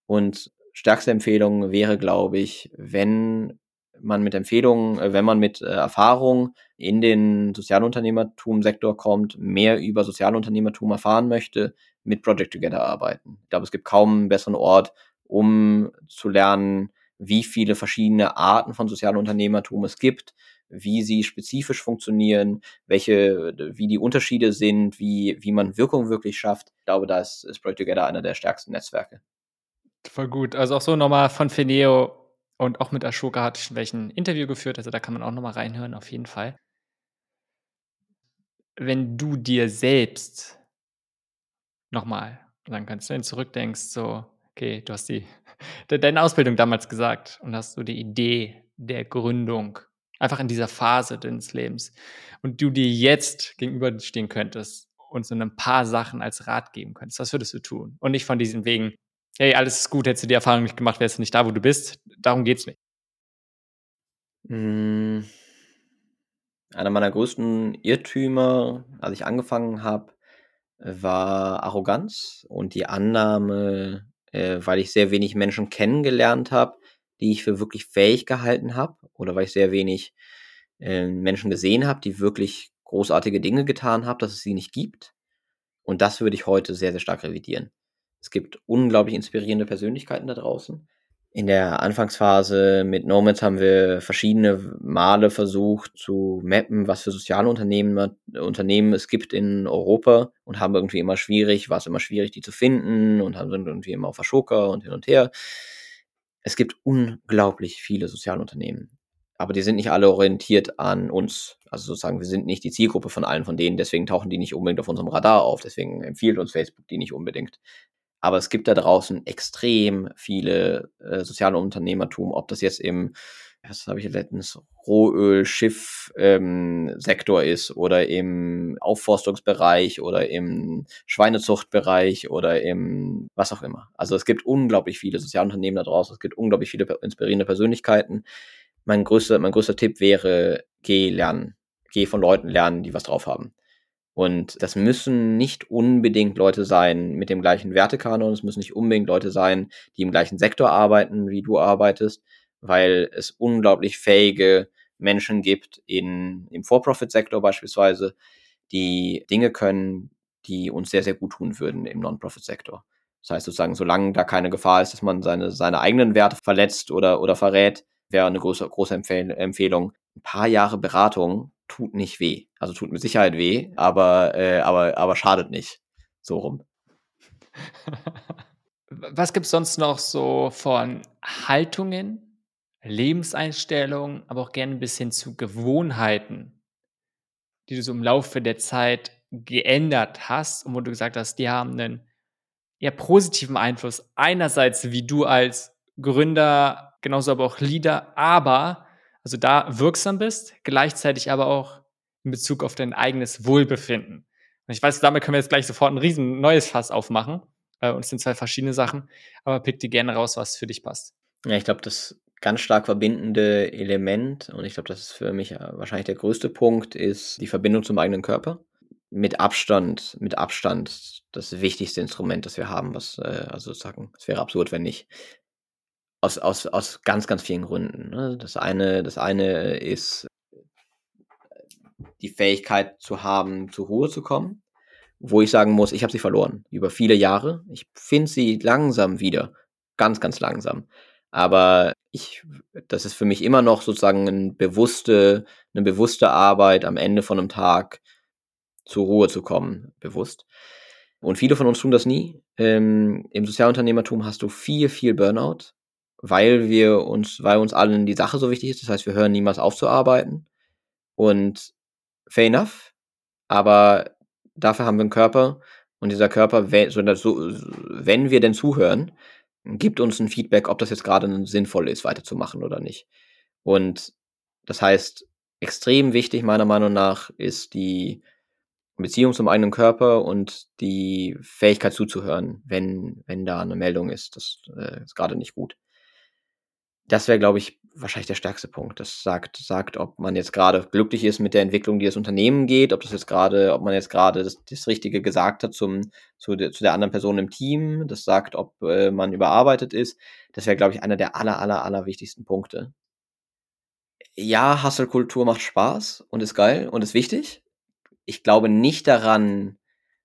Und stärkste Empfehlung wäre, glaube ich, wenn man mit Empfehlungen, äh, wenn man mit äh, Erfahrung in den Sozialunternehmertum-Sektor kommt, mehr über Sozialunternehmertum erfahren möchte, mit Project Together arbeiten. Ich glaube, es gibt kaum einen besseren Ort, um zu lernen, wie viele verschiedene Arten von Sozialunternehmertum es gibt, wie sie spezifisch funktionieren, welche, wie die Unterschiede sind, wie, wie man Wirkung wirklich schafft. Ich glaube, da ist, ist Project Together einer der stärksten Netzwerke. Voll gut. Also auch so nochmal von Fineo und auch mit Ashoka hatte ich welchen Interview geführt, also da kann man auch nochmal reinhören, auf jeden Fall. Wenn du dir selbst nochmal sagen kannst, wenn du zurückdenkst, so, okay, du hast die, deine Ausbildung damals gesagt und hast so die Idee der Gründung Einfach in dieser Phase deines Lebens. Und du dir jetzt gegenüberstehen könntest und so ein paar Sachen als Rat geben könntest. Was würdest du tun? Und nicht von diesen Wegen, hey, alles ist gut, hättest du die Erfahrung nicht gemacht, wärst du nicht da, wo du bist. Darum geht's nicht. Hm. Einer meiner größten Irrtümer, als ich angefangen habe, war Arroganz und die Annahme, äh, weil ich sehr wenig Menschen kennengelernt habe, die ich für wirklich fähig gehalten habe oder weil ich sehr wenig äh, Menschen gesehen habe, die wirklich großartige Dinge getan haben, dass es sie nicht gibt. Und das würde ich heute sehr, sehr stark revidieren. Es gibt unglaublich inspirierende Persönlichkeiten da draußen. In der Anfangsphase mit Nomads haben wir verschiedene Male versucht zu mappen, was für soziale Unternehmen, Unternehmen es gibt in Europa und haben irgendwie immer schwierig, war es immer schwierig, die zu finden und haben irgendwie immer auf Ashoka und hin und her. Es gibt unglaublich viele Sozialunternehmen, aber die sind nicht alle orientiert an uns. Also sozusagen, wir sind nicht die Zielgruppe von allen von denen, deswegen tauchen die nicht unbedingt auf unserem Radar auf, deswegen empfiehlt uns Facebook die nicht unbedingt. Aber es gibt da draußen extrem viele äh, soziale Unternehmertum, ob das jetzt im, was habe ich letztens, Rohöl-Schiff-Sektor ähm, ist oder im Aufforstungsbereich oder im Schweinezuchtbereich oder im was auch immer. Also es gibt unglaublich viele Sozialunternehmen da draußen, es gibt unglaublich viele inspirierende Persönlichkeiten. Mein größter, mein größter Tipp wäre, geh lernen. Geh von Leuten lernen, die was drauf haben. Und das müssen nicht unbedingt Leute sein mit dem gleichen Wertekanon, es müssen nicht unbedingt Leute sein, die im gleichen Sektor arbeiten, wie du arbeitest, weil es unglaublich fähige Menschen gibt in, im For-Profit-Sektor beispielsweise, die Dinge können, die uns sehr, sehr gut tun würden im Non-Profit-Sektor. Das heißt sozusagen, solange da keine Gefahr ist, dass man seine, seine eigenen Werte verletzt oder, oder verrät, wäre eine große, große Empfehl Empfehlung. Ein paar Jahre Beratung tut nicht weh. Also tut mit Sicherheit weh, aber, äh, aber, aber schadet nicht. So rum. <laughs> Was gibt es sonst noch so von Haltungen, Lebenseinstellungen, aber auch gerne ein bisschen zu Gewohnheiten, die du so im Laufe der Zeit geändert hast und wo du gesagt hast, die haben einen eher positiven Einfluss. Einerseits, wie du als Gründer, genauso aber auch Leader, aber also da wirksam bist, gleichzeitig aber auch in Bezug auf dein eigenes Wohlbefinden. Und ich weiß, damit können wir jetzt gleich sofort ein riesen neues Fass aufmachen. Äh, und es sind zwei verschiedene Sachen, aber pick dir gerne raus, was für dich passt. Ja, ich glaube, das ganz stark verbindende Element, und ich glaube, das ist für mich äh, wahrscheinlich der größte Punkt, ist die Verbindung zum eigenen Körper. Mit Abstand, mit Abstand das wichtigste Instrument, das wir haben, was, äh, also sozusagen, es wäre absurd, wenn nicht. Aus, aus, aus ganz, ganz vielen Gründen. Ne? Das eine, das eine ist die Fähigkeit zu haben, zur Ruhe zu kommen wo ich sagen muss, ich habe sie verloren über viele Jahre. Ich finde sie langsam wieder, ganz, ganz langsam. Aber ich, das ist für mich immer noch sozusagen eine bewusste, eine bewusste Arbeit am Ende von einem Tag zur Ruhe zu kommen, bewusst. Und viele von uns tun das nie. Ähm, Im Sozialunternehmertum hast du viel, viel Burnout, weil wir uns, weil uns allen die Sache so wichtig ist. Das heißt, wir hören niemals auf zu arbeiten. Und fair enough. Aber dafür haben wir einen Körper und dieser Körper, wenn wir denn zuhören, gibt uns ein Feedback, ob das jetzt gerade sinnvoll ist, weiterzumachen oder nicht. Und das heißt, extrem wichtig meiner Meinung nach ist die Beziehung zum eigenen Körper und die Fähigkeit zuzuhören, wenn, wenn da eine Meldung ist, das äh, ist gerade nicht gut. Das wäre, glaube ich, wahrscheinlich der stärkste Punkt. Das sagt, sagt, ob man jetzt gerade glücklich ist mit der Entwicklung, die das Unternehmen geht, ob das jetzt gerade, ob man jetzt gerade das, das Richtige gesagt hat zum, zu, de, zu der anderen Person im Team. Das sagt, ob äh, man überarbeitet ist. Das wäre, glaube ich, einer der aller, aller, aller wichtigsten Punkte. Ja, Hustle-Kultur macht Spaß und ist geil und ist wichtig. Ich glaube nicht daran,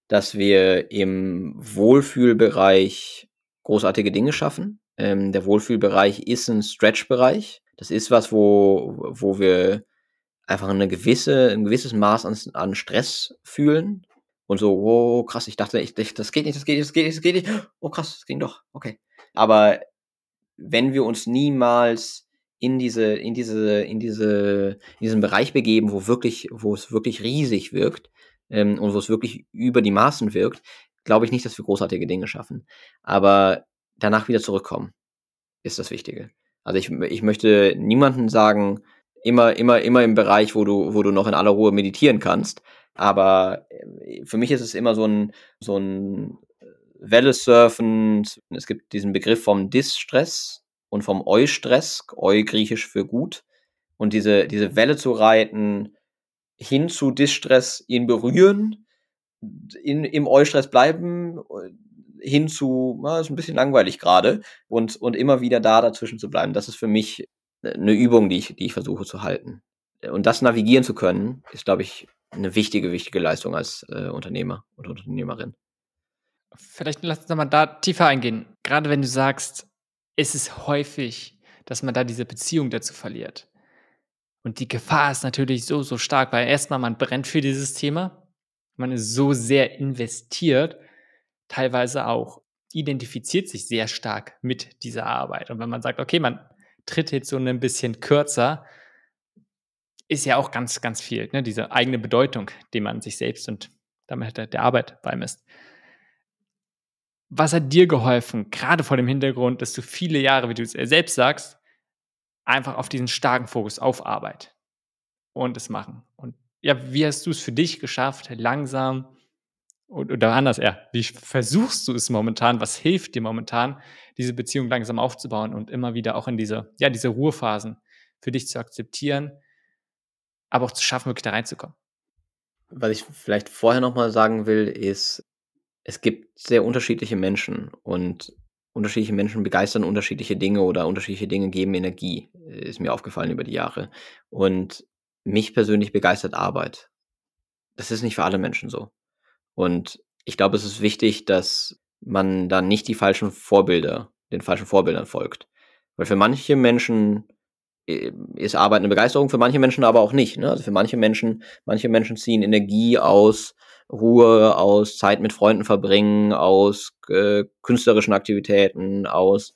dass wir im Wohlfühlbereich großartige Dinge schaffen. Ähm, der Wohlfühlbereich ist ein Stretch-Bereich. Das ist was, wo, wo wir einfach eine gewisse, ein gewisses Maß an, an Stress fühlen. Und so, oh krass, ich dachte, ich, das geht nicht, das geht nicht, das geht nicht, das geht nicht. Oh krass, das ging doch, okay. Aber wenn wir uns niemals in diese, in diese, in diese, in diesen Bereich begeben, wo wirklich, wo es wirklich riesig wirkt ähm, und wo es wirklich über die Maßen wirkt, glaube ich nicht, dass wir großartige Dinge schaffen. Aber danach wieder zurückkommen, ist das Wichtige. Also ich, ich möchte niemanden sagen, immer, immer, immer im Bereich, wo du, wo du noch in aller Ruhe meditieren kannst. Aber äh, für mich ist es immer so ein, so ein äh, Welle surfen. Es gibt diesen Begriff vom Distress und vom Eustress, Eu griechisch für gut. Und diese, diese Welle zu reiten, hin zu Distress, ihn berühren, in, im Eustress bleiben, hin zu, na, ist ein bisschen langweilig gerade und, und immer wieder da dazwischen zu bleiben. Das ist für mich eine Übung, die ich, die ich versuche zu halten. Und das navigieren zu können, ist, glaube ich, eine wichtige, wichtige Leistung als äh, Unternehmer oder Unternehmerin. Vielleicht lass uns mal da tiefer eingehen. Gerade wenn du sagst, ist es häufig, dass man da diese Beziehung dazu verliert. Und die Gefahr ist natürlich so, so stark, weil erstmal man brennt für dieses Thema, man ist so sehr investiert teilweise auch identifiziert sich sehr stark mit dieser Arbeit. Und wenn man sagt, okay, man tritt jetzt so ein bisschen kürzer, ist ja auch ganz, ganz viel, ne? diese eigene Bedeutung, die man sich selbst und damit der Arbeit beimisst. Was hat dir geholfen, gerade vor dem Hintergrund, dass du viele Jahre, wie du es selbst sagst, einfach auf diesen starken Fokus auf Arbeit und es machen? Und ja, wie hast du es für dich geschafft, langsam oder anders, ja, wie versuchst du es momentan, was hilft dir momentan, diese Beziehung langsam aufzubauen und immer wieder auch in diese, ja, diese Ruhephasen für dich zu akzeptieren, aber auch zu schaffen, wirklich da reinzukommen? Was ich vielleicht vorher nochmal sagen will, ist, es gibt sehr unterschiedliche Menschen und unterschiedliche Menschen begeistern unterschiedliche Dinge oder unterschiedliche Dinge geben Energie, ist mir aufgefallen über die Jahre. Und mich persönlich begeistert Arbeit. Das ist nicht für alle Menschen so. Und ich glaube, es ist wichtig, dass man dann nicht die falschen Vorbilder, den falschen Vorbildern folgt. Weil für manche Menschen äh, ist Arbeit eine Begeisterung, für manche Menschen aber auch nicht. Ne? Also für manche Menschen, manche Menschen ziehen Energie aus Ruhe, aus Zeit mit Freunden verbringen, aus äh, künstlerischen Aktivitäten, aus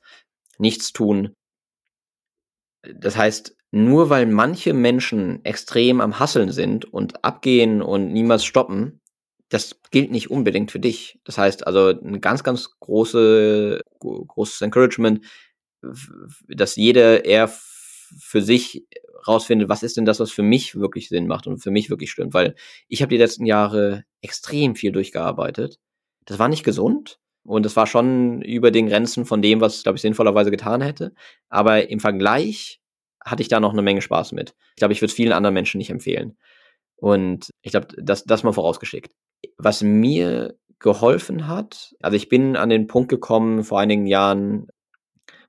Nichtstun. Das heißt, nur weil manche Menschen extrem am Hasseln sind und abgehen und niemals stoppen, das gilt nicht unbedingt für dich. Das heißt also ein ganz, ganz große, großes Encouragement, dass jeder eher für sich rausfindet, was ist denn das, was für mich wirklich Sinn macht und für mich wirklich stimmt. Weil ich habe die letzten Jahre extrem viel durchgearbeitet. Das war nicht gesund und das war schon über den Grenzen von dem, was, glaube ich, sinnvollerweise getan hätte. Aber im Vergleich hatte ich da noch eine Menge Spaß mit. Ich glaube, ich würde es vielen anderen Menschen nicht empfehlen. Und ich glaube, das, das mal vorausgeschickt. Was mir geholfen hat, also ich bin an den Punkt gekommen vor einigen Jahren,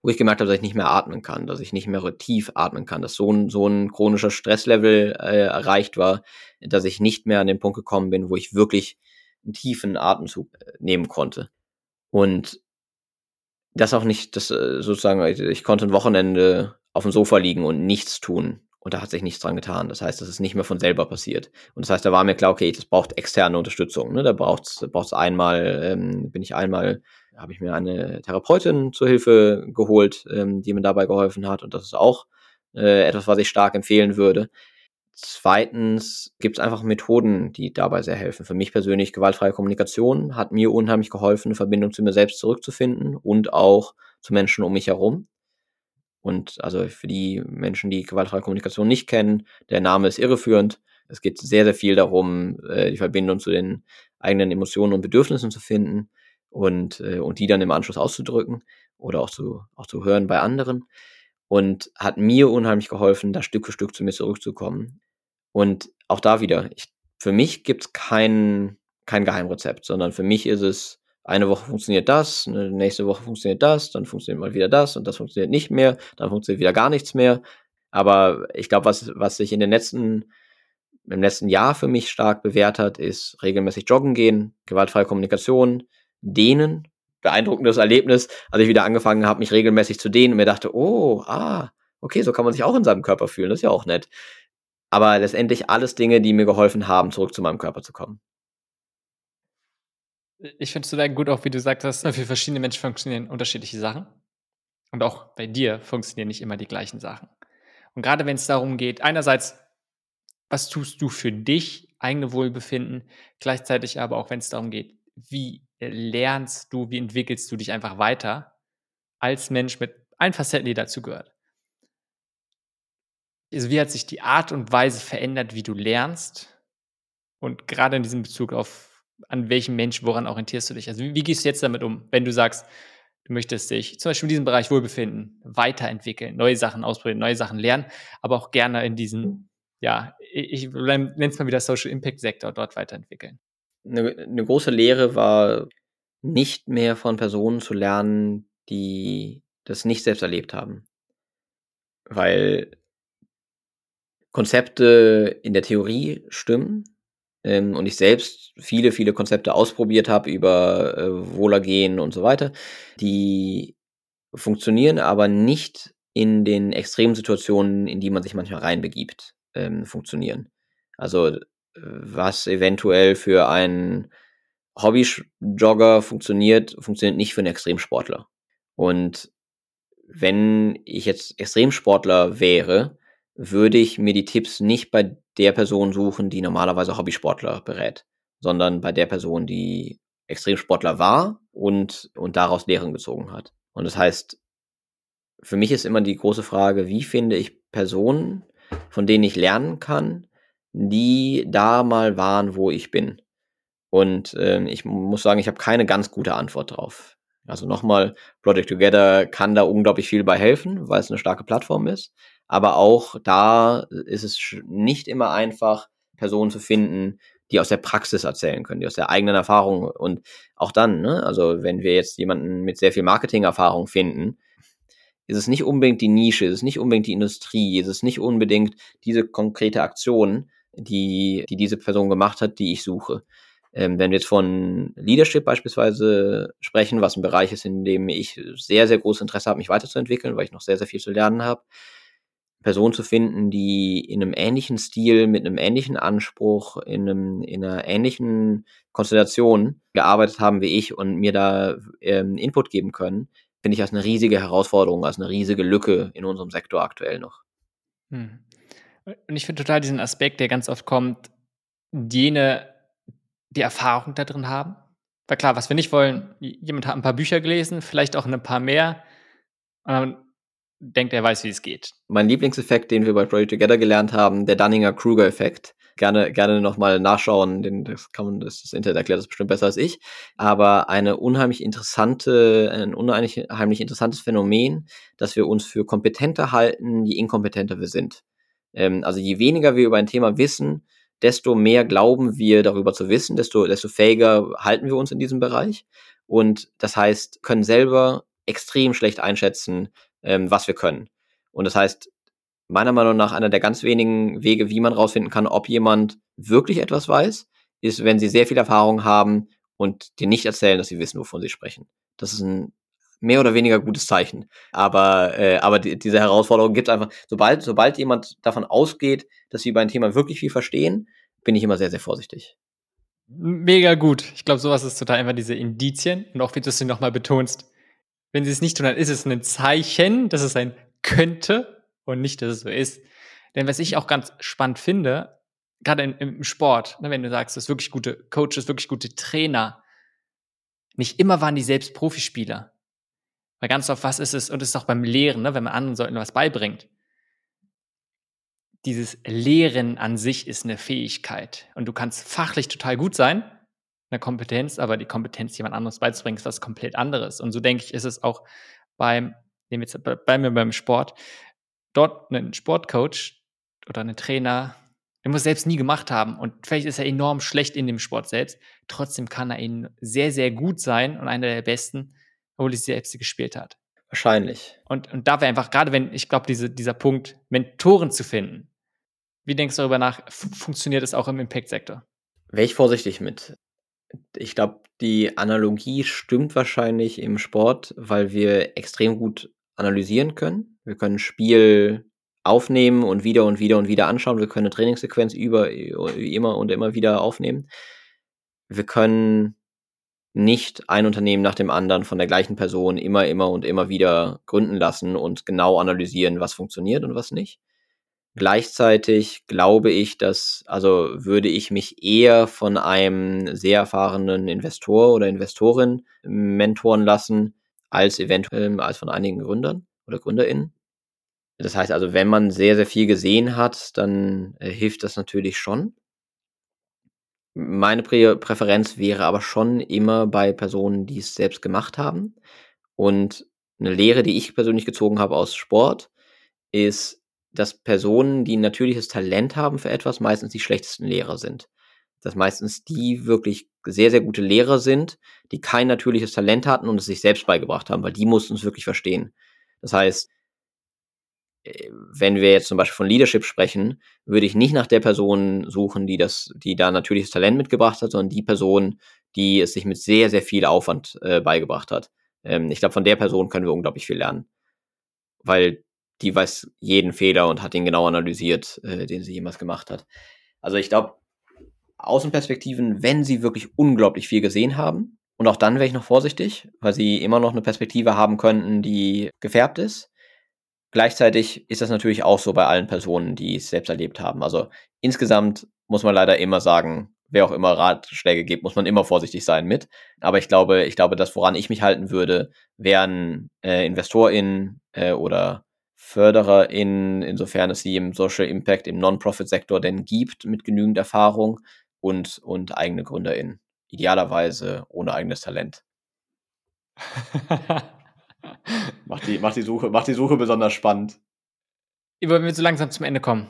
wo ich gemerkt habe, dass ich nicht mehr atmen kann, dass ich nicht mehr tief atmen kann, dass so ein, so ein chronischer Stresslevel äh, erreicht war, dass ich nicht mehr an den Punkt gekommen bin, wo ich wirklich einen tiefen Atemzug äh, nehmen konnte. Und das auch nicht, das äh, sozusagen, ich konnte ein Wochenende auf dem Sofa liegen und nichts tun. Und da hat sich nichts dran getan. Das heißt, das ist nicht mehr von selber passiert. Und das heißt, da war mir klar, okay, das braucht externe Unterstützung. Ne? Da braucht es einmal, ähm, bin ich einmal habe ich mir eine Therapeutin zur Hilfe geholt, ähm, die mir dabei geholfen hat. Und das ist auch äh, etwas, was ich stark empfehlen würde. Zweitens gibt es einfach Methoden, die dabei sehr helfen. Für mich persönlich gewaltfreie Kommunikation hat mir unheimlich geholfen, eine Verbindung zu mir selbst zurückzufinden und auch zu Menschen um mich herum. Und also für die Menschen, die gewaltfreie Kommunikation nicht kennen, der Name ist irreführend. Es geht sehr, sehr viel darum, äh, die Verbindung zu den eigenen Emotionen und Bedürfnissen zu finden und, äh, und die dann im Anschluss auszudrücken oder auch zu, auch zu hören bei anderen. Und hat mir unheimlich geholfen, da Stück für Stück zu mir zurückzukommen. Und auch da wieder, ich, für mich gibt es kein, kein Geheimrezept, sondern für mich ist es, eine Woche funktioniert das, eine nächste Woche funktioniert das, dann funktioniert mal wieder das und das funktioniert nicht mehr, dann funktioniert wieder gar nichts mehr. Aber ich glaube, was, was sich in den letzten, im letzten Jahr für mich stark bewährt hat, ist regelmäßig joggen gehen, gewaltfreie Kommunikation, dehnen. Beeindruckendes Erlebnis, als ich wieder angefangen habe, mich regelmäßig zu dehnen und mir dachte, oh, ah, okay, so kann man sich auch in seinem Körper fühlen, das ist ja auch nett. Aber letztendlich alles Dinge, die mir geholfen haben, zurück zu meinem Körper zu kommen. Ich finde es total gut, auch wie du sagst, dass für verschiedene Menschen funktionieren unterschiedliche Sachen. Und auch bei dir funktionieren nicht immer die gleichen Sachen. Und gerade wenn es darum geht, einerseits, was tust du für dich, eigene Wohlbefinden, gleichzeitig aber auch, wenn es darum geht, wie lernst du, wie entwickelst du dich einfach weiter als Mensch mit allen Facetten, die dazu gehört. Also wie hat sich die Art und Weise verändert, wie du lernst? Und gerade in diesem Bezug auf, an welchem Mensch, woran orientierst du dich? Also wie, wie gehst du jetzt damit um, wenn du sagst, du möchtest dich zum Beispiel in diesem Bereich Wohlbefinden weiterentwickeln, neue Sachen ausprobieren, neue Sachen lernen, aber auch gerne in diesen, ja, ich nenne es mal wieder Social Impact Sektor dort weiterentwickeln eine, eine große Lehre war, nicht mehr von Personen zu lernen, die das nicht selbst erlebt haben. Weil Konzepte in der Theorie stimmen ähm, und ich selbst viele, viele Konzepte ausprobiert habe über äh, Wohlergehen und so weiter, die funktionieren aber nicht in den extremen Situationen, in die man sich manchmal reinbegibt, ähm, funktionieren. Also was eventuell für einen Hobby-Jogger funktioniert, funktioniert nicht für einen Extremsportler. Und wenn ich jetzt Extremsportler wäre, würde ich mir die Tipps nicht bei der Person suchen, die normalerweise Hobbysportler berät, sondern bei der Person, die Extremsportler war und, und daraus Lehren gezogen hat. Und das heißt, für mich ist immer die große Frage, wie finde ich Personen, von denen ich lernen kann, die da mal waren, wo ich bin. Und äh, ich muss sagen, ich habe keine ganz gute Antwort drauf. Also nochmal, Project Together kann da unglaublich viel bei helfen, weil es eine starke Plattform ist. Aber auch da ist es nicht immer einfach, Personen zu finden, die aus der Praxis erzählen können, die aus der eigenen Erfahrung und auch dann, ne, also wenn wir jetzt jemanden mit sehr viel Marketingerfahrung finden, ist es nicht unbedingt die Nische, ist es nicht unbedingt die Industrie, ist es nicht unbedingt diese konkrete Aktion, die, die diese Person gemacht hat, die ich suche. Ähm, wenn wir jetzt von Leadership beispielsweise sprechen, was ein Bereich ist, in dem ich sehr, sehr großes Interesse habe, mich weiterzuentwickeln, weil ich noch sehr, sehr viel zu lernen habe. Personen zu finden, die in einem ähnlichen Stil, mit einem ähnlichen Anspruch, in, einem, in einer ähnlichen Konstellation gearbeitet haben wie ich und mir da ähm, Input geben können, finde ich als eine riesige Herausforderung, als eine riesige Lücke in unserem Sektor aktuell noch. Hm. Und ich finde total diesen Aspekt, der ganz oft kommt, jene, die Erfahrung da drin haben. Weil klar, was wir nicht wollen, jemand hat ein paar Bücher gelesen, vielleicht auch ein paar mehr, und denkt, er weiß, wie es geht. Mein Lieblingseffekt, den wir bei Project Together gelernt haben, der Dunninger-Kruger-Effekt. Gerne, gerne nochmal nachschauen, den, das, kann man, das, das Internet erklärt das bestimmt besser als ich. Aber eine unheimlich interessante, ein unheimlich interessantes Phänomen, dass wir uns für kompetenter halten, je inkompetenter wir sind. Ähm, also je weniger wir über ein Thema wissen, desto mehr glauben wir darüber zu wissen, desto, desto fähiger halten wir uns in diesem Bereich. Und das heißt, können selber extrem schlecht einschätzen, ähm, was wir können. Und das heißt, meiner Meinung nach einer der ganz wenigen Wege, wie man rausfinden kann, ob jemand wirklich etwas weiß, ist, wenn sie sehr viel Erfahrung haben und dir nicht erzählen, dass sie wissen, wovon sie sprechen. Das ist ein mehr oder weniger gutes Zeichen. Aber, äh, aber die, diese Herausforderung gibt einfach, sobald, sobald jemand davon ausgeht, dass sie über ein Thema wirklich viel verstehen, bin ich immer sehr, sehr vorsichtig. Mega gut. Ich glaube, sowas ist total einfach diese Indizien und auch wie du es nochmal betonst. Wenn sie es nicht tun, dann ist es ein Zeichen, dass es ein könnte und nicht, dass es so ist. Denn was ich auch ganz spannend finde, gerade im Sport, ne, wenn du sagst, es wirklich gute Coaches, wirklich gute Trainer, nicht immer waren die selbst Profispieler. Weil ganz oft, was ist es, und es ist auch beim Lehren, ne, wenn man anderen Leuten was beibringt. Dieses Lehren an sich ist eine Fähigkeit. Und du kannst fachlich total gut sein, eine Kompetenz, aber die Kompetenz, jemand anderes beizubringen, ist was komplett anderes. Und so denke ich, ist es auch beim, nehmen wir jetzt bei, mir beim Sport, dort einen Sportcoach oder einen Trainer, der muss selbst nie gemacht haben und vielleicht ist er enorm schlecht in dem Sport selbst. Trotzdem kann er ihn sehr, sehr gut sein und einer der besten obwohl ich selbst gespielt hat. Wahrscheinlich. Und, und da wäre einfach, gerade wenn, ich glaube, diese, dieser Punkt, Mentoren zu finden, wie denkst du darüber nach, funktioniert das auch im Impact-Sektor? Wäre ich vorsichtig mit. Ich glaube, die Analogie stimmt wahrscheinlich im Sport, weil wir extrem gut analysieren können. Wir können Spiel aufnehmen und wieder und wieder und wieder anschauen. Wir können eine Trainingssequenz über immer und immer wieder aufnehmen. Wir können nicht ein Unternehmen nach dem anderen von der gleichen Person immer, immer und immer wieder gründen lassen und genau analysieren, was funktioniert und was nicht. Gleichzeitig glaube ich, dass, also würde ich mich eher von einem sehr erfahrenen Investor oder Investorin mentoren lassen, als eventuell als von einigen Gründern oder GründerInnen. Das heißt also, wenn man sehr, sehr viel gesehen hat, dann äh, hilft das natürlich schon. Meine Prä Präferenz wäre aber schon immer bei Personen, die es selbst gemacht haben. Und eine Lehre, die ich persönlich gezogen habe aus Sport, ist, dass Personen, die ein natürliches Talent haben für etwas, meistens die schlechtesten Lehrer sind. Dass meistens die wirklich sehr, sehr gute Lehrer sind, die kein natürliches Talent hatten und es sich selbst beigebracht haben, weil die mussten es wirklich verstehen. Das heißt, wenn wir jetzt zum Beispiel von Leadership sprechen, würde ich nicht nach der Person suchen, die das, die da natürliches Talent mitgebracht hat, sondern die Person, die es sich mit sehr, sehr viel Aufwand äh, beigebracht hat. Ähm, ich glaube, von der Person können wir unglaublich viel lernen. Weil die weiß jeden Fehler und hat ihn genau analysiert, äh, den sie jemals gemacht hat. Also ich glaube, Außenperspektiven, wenn sie wirklich unglaublich viel gesehen haben, und auch dann wäre ich noch vorsichtig, weil sie immer noch eine Perspektive haben könnten, die gefärbt ist. Gleichzeitig ist das natürlich auch so bei allen Personen, die es selbst erlebt haben. Also insgesamt muss man leider immer sagen, wer auch immer Ratschläge gibt, muss man immer vorsichtig sein mit. Aber ich glaube, ich glaube, das, woran ich mich halten würde, wären äh, InvestorInnen äh, oder FördererInnen, insofern es sie im Social Impact im Non-Profit-Sektor denn gibt, mit genügend Erfahrung und, und eigene GründerInnen. Idealerweise ohne eigenes Talent. <laughs> macht, die, macht, die Suche, macht die Suche besonders spannend. Wenn wir so langsam zum Ende kommen.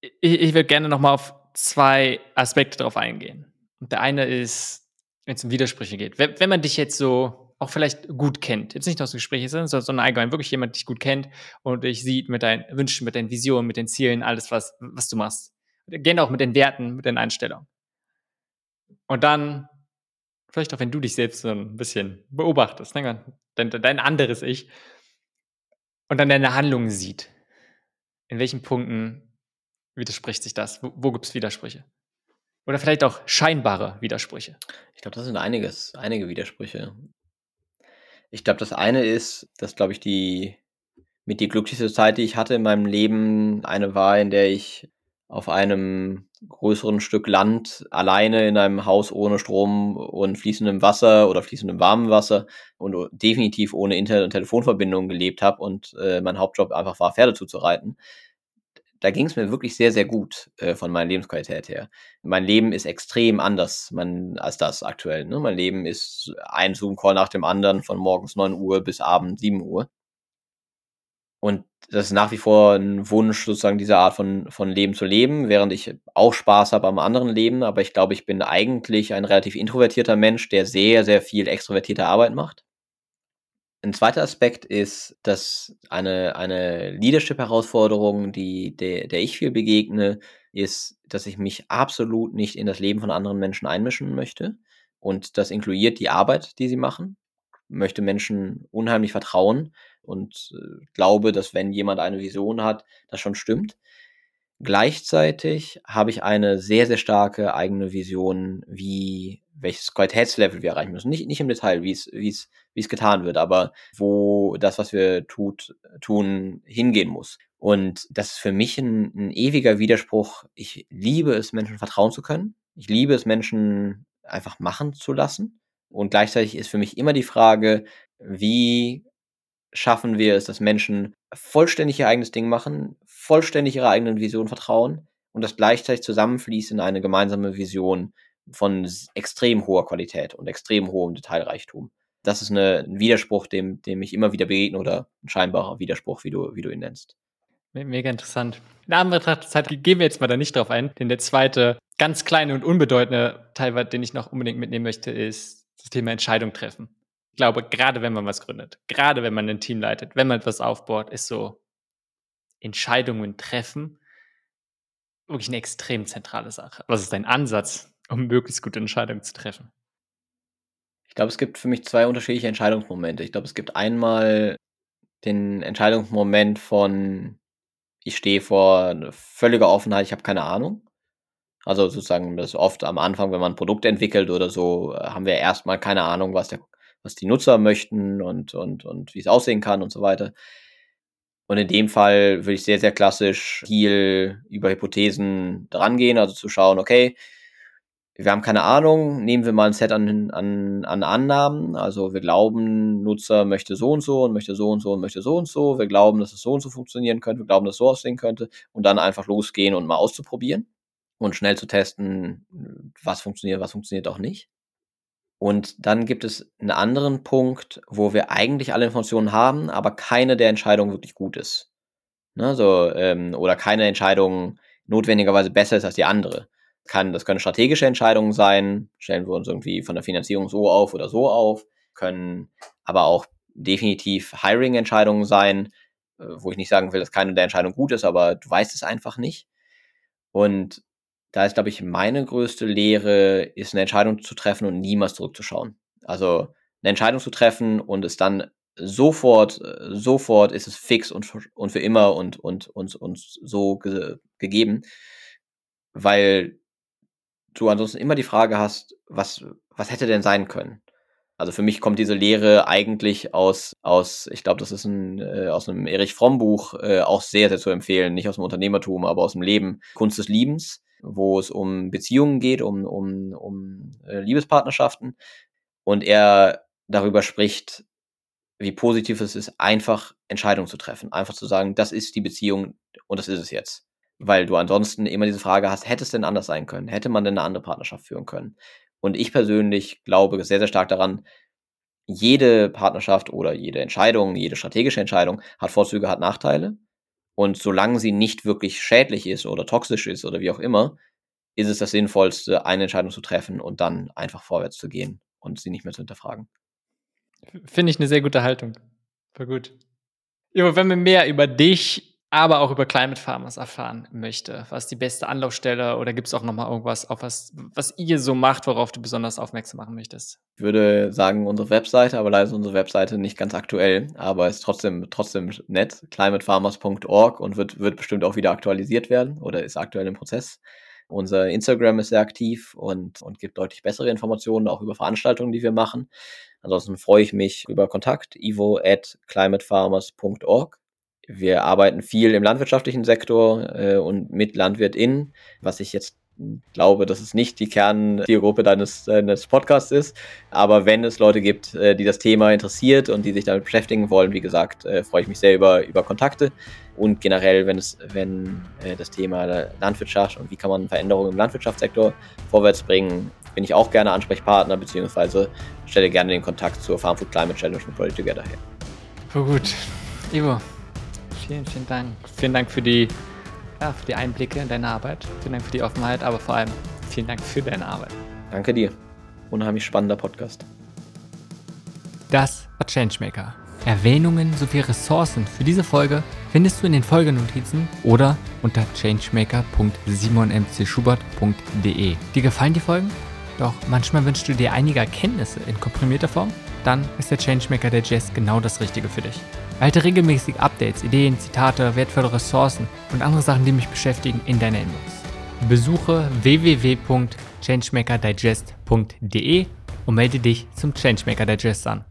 Ich, ich würde gerne nochmal auf zwei Aspekte drauf eingehen. Und der eine ist, wenn es um Widersprüche geht. Wenn, wenn man dich jetzt so auch vielleicht gut kennt, jetzt nicht aus Gesprächen, sondern, sondern allgemein wirklich jemand dich gut kennt und dich sieht mit deinen Wünschen, mit deinen Visionen, mit den Zielen, alles, was, was du machst. Gerne auch mit den Werten, mit den Einstellungen. Und dann, vielleicht auch wenn du dich selbst so ein bisschen beobachtest, ne? dein, dein anderes Ich, und dann deine Handlungen sieht. In welchen Punkten widerspricht sich das? Wo, wo gibt es Widersprüche? Oder vielleicht auch scheinbare Widersprüche? Ich glaube, das sind einiges, einige Widersprüche. Ich glaube, das eine ist, dass, glaube ich, die mit die glücklichste Zeit, die ich hatte in meinem Leben, eine war, in der ich auf einem größeren Stück Land alleine in einem Haus ohne Strom und fließendem Wasser oder fließendem warmem Wasser und definitiv ohne Internet- und Telefonverbindung gelebt habe und äh, mein Hauptjob einfach war, Pferde zuzureiten. Da ging es mir wirklich sehr, sehr gut äh, von meiner Lebensqualität her. Mein Leben ist extrem anders man, als das aktuell. Ne? Mein Leben ist ein Zoom-Call nach dem anderen von morgens 9 Uhr bis abends 7 Uhr. Und das ist nach wie vor ein Wunsch, sozusagen diese Art von, von Leben zu leben, während ich auch Spaß habe am anderen Leben. Aber ich glaube, ich bin eigentlich ein relativ introvertierter Mensch, der sehr, sehr viel extrovertierte Arbeit macht. Ein zweiter Aspekt ist, dass eine, eine Leadership-Herausforderung, die, der, der ich viel begegne, ist, dass ich mich absolut nicht in das Leben von anderen Menschen einmischen möchte. Und das inkludiert die Arbeit, die sie machen. Ich möchte Menschen unheimlich vertrauen und äh, glaube, dass wenn jemand eine Vision hat, das schon stimmt. Gleichzeitig habe ich eine sehr, sehr starke eigene Vision, wie welches Qualitätslevel wir erreichen müssen. Nicht, nicht im Detail, wie es, wie es, wie es getan wird, aber wo das, was wir tut, tun, hingehen muss. Und das ist für mich ein, ein ewiger Widerspruch. Ich liebe es, Menschen vertrauen zu können. Ich liebe es, Menschen einfach machen zu lassen. Und gleichzeitig ist für mich immer die Frage, wie schaffen wir es, dass Menschen vollständig ihr eigenes Ding machen, vollständig ihrer eigenen Vision vertrauen und das gleichzeitig zusammenfließt in eine gemeinsame Vision von extrem hoher Qualität und extrem hohem Detailreichtum. Das ist eine, ein Widerspruch, dem, dem ich immer wieder begegne oder ein scheinbarer Widerspruch, wie du, wie du ihn nennst. Mega interessant. In Anbetracht der Zeit gehen wir jetzt mal da nicht drauf ein, denn der zweite ganz kleine und unbedeutende Teil, den ich noch unbedingt mitnehmen möchte, ist das Thema Entscheidung treffen glaube, gerade wenn man was gründet, gerade wenn man ein Team leitet, wenn man etwas aufbaut, ist so Entscheidungen treffen wirklich eine extrem zentrale Sache. Was ist dein Ansatz, um möglichst gute Entscheidungen zu treffen? Ich glaube, es gibt für mich zwei unterschiedliche Entscheidungsmomente. Ich glaube, es gibt einmal den Entscheidungsmoment von, ich stehe vor völliger Offenheit, ich habe keine Ahnung. Also sozusagen, das oft am Anfang, wenn man ein Produkt entwickelt oder so, haben wir erstmal keine Ahnung, was der was die Nutzer möchten und, und, und wie es aussehen kann und so weiter. Und in dem Fall würde ich sehr, sehr klassisch viel über Hypothesen drangehen, also zu schauen, okay, wir haben keine Ahnung, nehmen wir mal ein Set an, an, an Annahmen. Also wir glauben, Nutzer möchte so und so und möchte so und so und möchte so und so. Wir glauben, dass es so und so funktionieren könnte. Wir glauben, dass es so aussehen könnte. Und dann einfach losgehen und mal auszuprobieren und schnell zu testen, was funktioniert, was funktioniert auch nicht. Und dann gibt es einen anderen Punkt, wo wir eigentlich alle Informationen haben, aber keine der Entscheidungen wirklich gut ist. Ne, so, ähm, oder keine Entscheidung notwendigerweise besser ist als die andere. Kann, das können strategische Entscheidungen sein, stellen wir uns irgendwie von der Finanzierung so auf oder so auf, können aber auch definitiv Hiring-Entscheidungen sein, äh, wo ich nicht sagen will, dass keine der Entscheidungen gut ist, aber du weißt es einfach nicht. Und da ist, glaube ich, meine größte Lehre, ist eine Entscheidung zu treffen und niemals zurückzuschauen. Also eine Entscheidung zu treffen und es dann sofort, sofort ist es fix und, und für immer und, und, und, und so ge gegeben, weil du ansonsten immer die Frage hast, was, was hätte denn sein können? Also für mich kommt diese Lehre eigentlich aus, aus ich glaube, das ist ein, äh, aus einem Erich Fromm Buch äh, auch sehr, sehr zu empfehlen. Nicht aus dem Unternehmertum, aber aus dem Leben. Kunst des Liebens wo es um Beziehungen geht, um, um, um äh, Liebespartnerschaften. Und er darüber spricht, wie positiv es ist, einfach Entscheidungen zu treffen. Einfach zu sagen, das ist die Beziehung und das ist es jetzt. Weil du ansonsten immer diese Frage hast, hätte es denn anders sein können? Hätte man denn eine andere Partnerschaft führen können? Und ich persönlich glaube sehr, sehr stark daran, jede Partnerschaft oder jede Entscheidung, jede strategische Entscheidung hat Vorzüge, hat Nachteile. Und solange sie nicht wirklich schädlich ist oder toxisch ist oder wie auch immer, ist es das Sinnvollste, eine Entscheidung zu treffen und dann einfach vorwärts zu gehen und sie nicht mehr zu hinterfragen. Finde ich eine sehr gute Haltung. War gut. Jo, wenn wir mehr über dich aber auch über Climate Farmers erfahren möchte, was die beste Anlaufstelle oder gibt es auch nochmal irgendwas, auf was, was ihr so macht, worauf du besonders aufmerksam machen möchtest? Ich würde sagen, unsere Webseite, aber leider ist unsere Webseite nicht ganz aktuell, aber ist trotzdem, trotzdem nett, climatefarmers.org und wird, wird bestimmt auch wieder aktualisiert werden oder ist aktuell im Prozess. Unser Instagram ist sehr aktiv und, und gibt deutlich bessere Informationen, auch über Veranstaltungen, die wir machen. Ansonsten freue ich mich über Kontakt, ivo at climatefarmers.org wir arbeiten viel im landwirtschaftlichen Sektor äh, und mit LandwirtInnen, was ich jetzt glaube, dass es nicht die Kernzielgruppe deines, deines Podcasts ist. Aber wenn es Leute gibt, äh, die das Thema interessiert und die sich damit beschäftigen wollen, wie gesagt, äh, freue ich mich sehr über, über Kontakte. Und generell, wenn es, wenn äh, das Thema Landwirtschaft und wie kann man Veränderungen im Landwirtschaftssektor vorwärts bringen, bin ich auch gerne Ansprechpartner, beziehungsweise stelle gerne den Kontakt zur Farm Food Climate Challenge und Project Together her. Oh gut. Ivo, Vielen, vielen Dank. Vielen Dank für die, ja, für die Einblicke in deine Arbeit. Vielen Dank für die Offenheit, aber vor allem vielen Dank für deine Arbeit. Danke dir. Unheimlich spannender Podcast. Das war Changemaker. Erwähnungen sowie Ressourcen für diese Folge findest du in den Folgenotizen oder unter changemaker.simonmcschubert.de. Dir gefallen die Folgen? Doch manchmal wünschst du dir einige Erkenntnisse in komprimierter Form? Dann ist der Changemaker der Jazz genau das Richtige für dich. Halte regelmäßig Updates, Ideen, Zitate, wertvolle Ressourcen und andere Sachen, die mich beschäftigen, in deiner Inbox. Besuche www.changemakerdigest.de und melde dich zum Changemaker Digest an.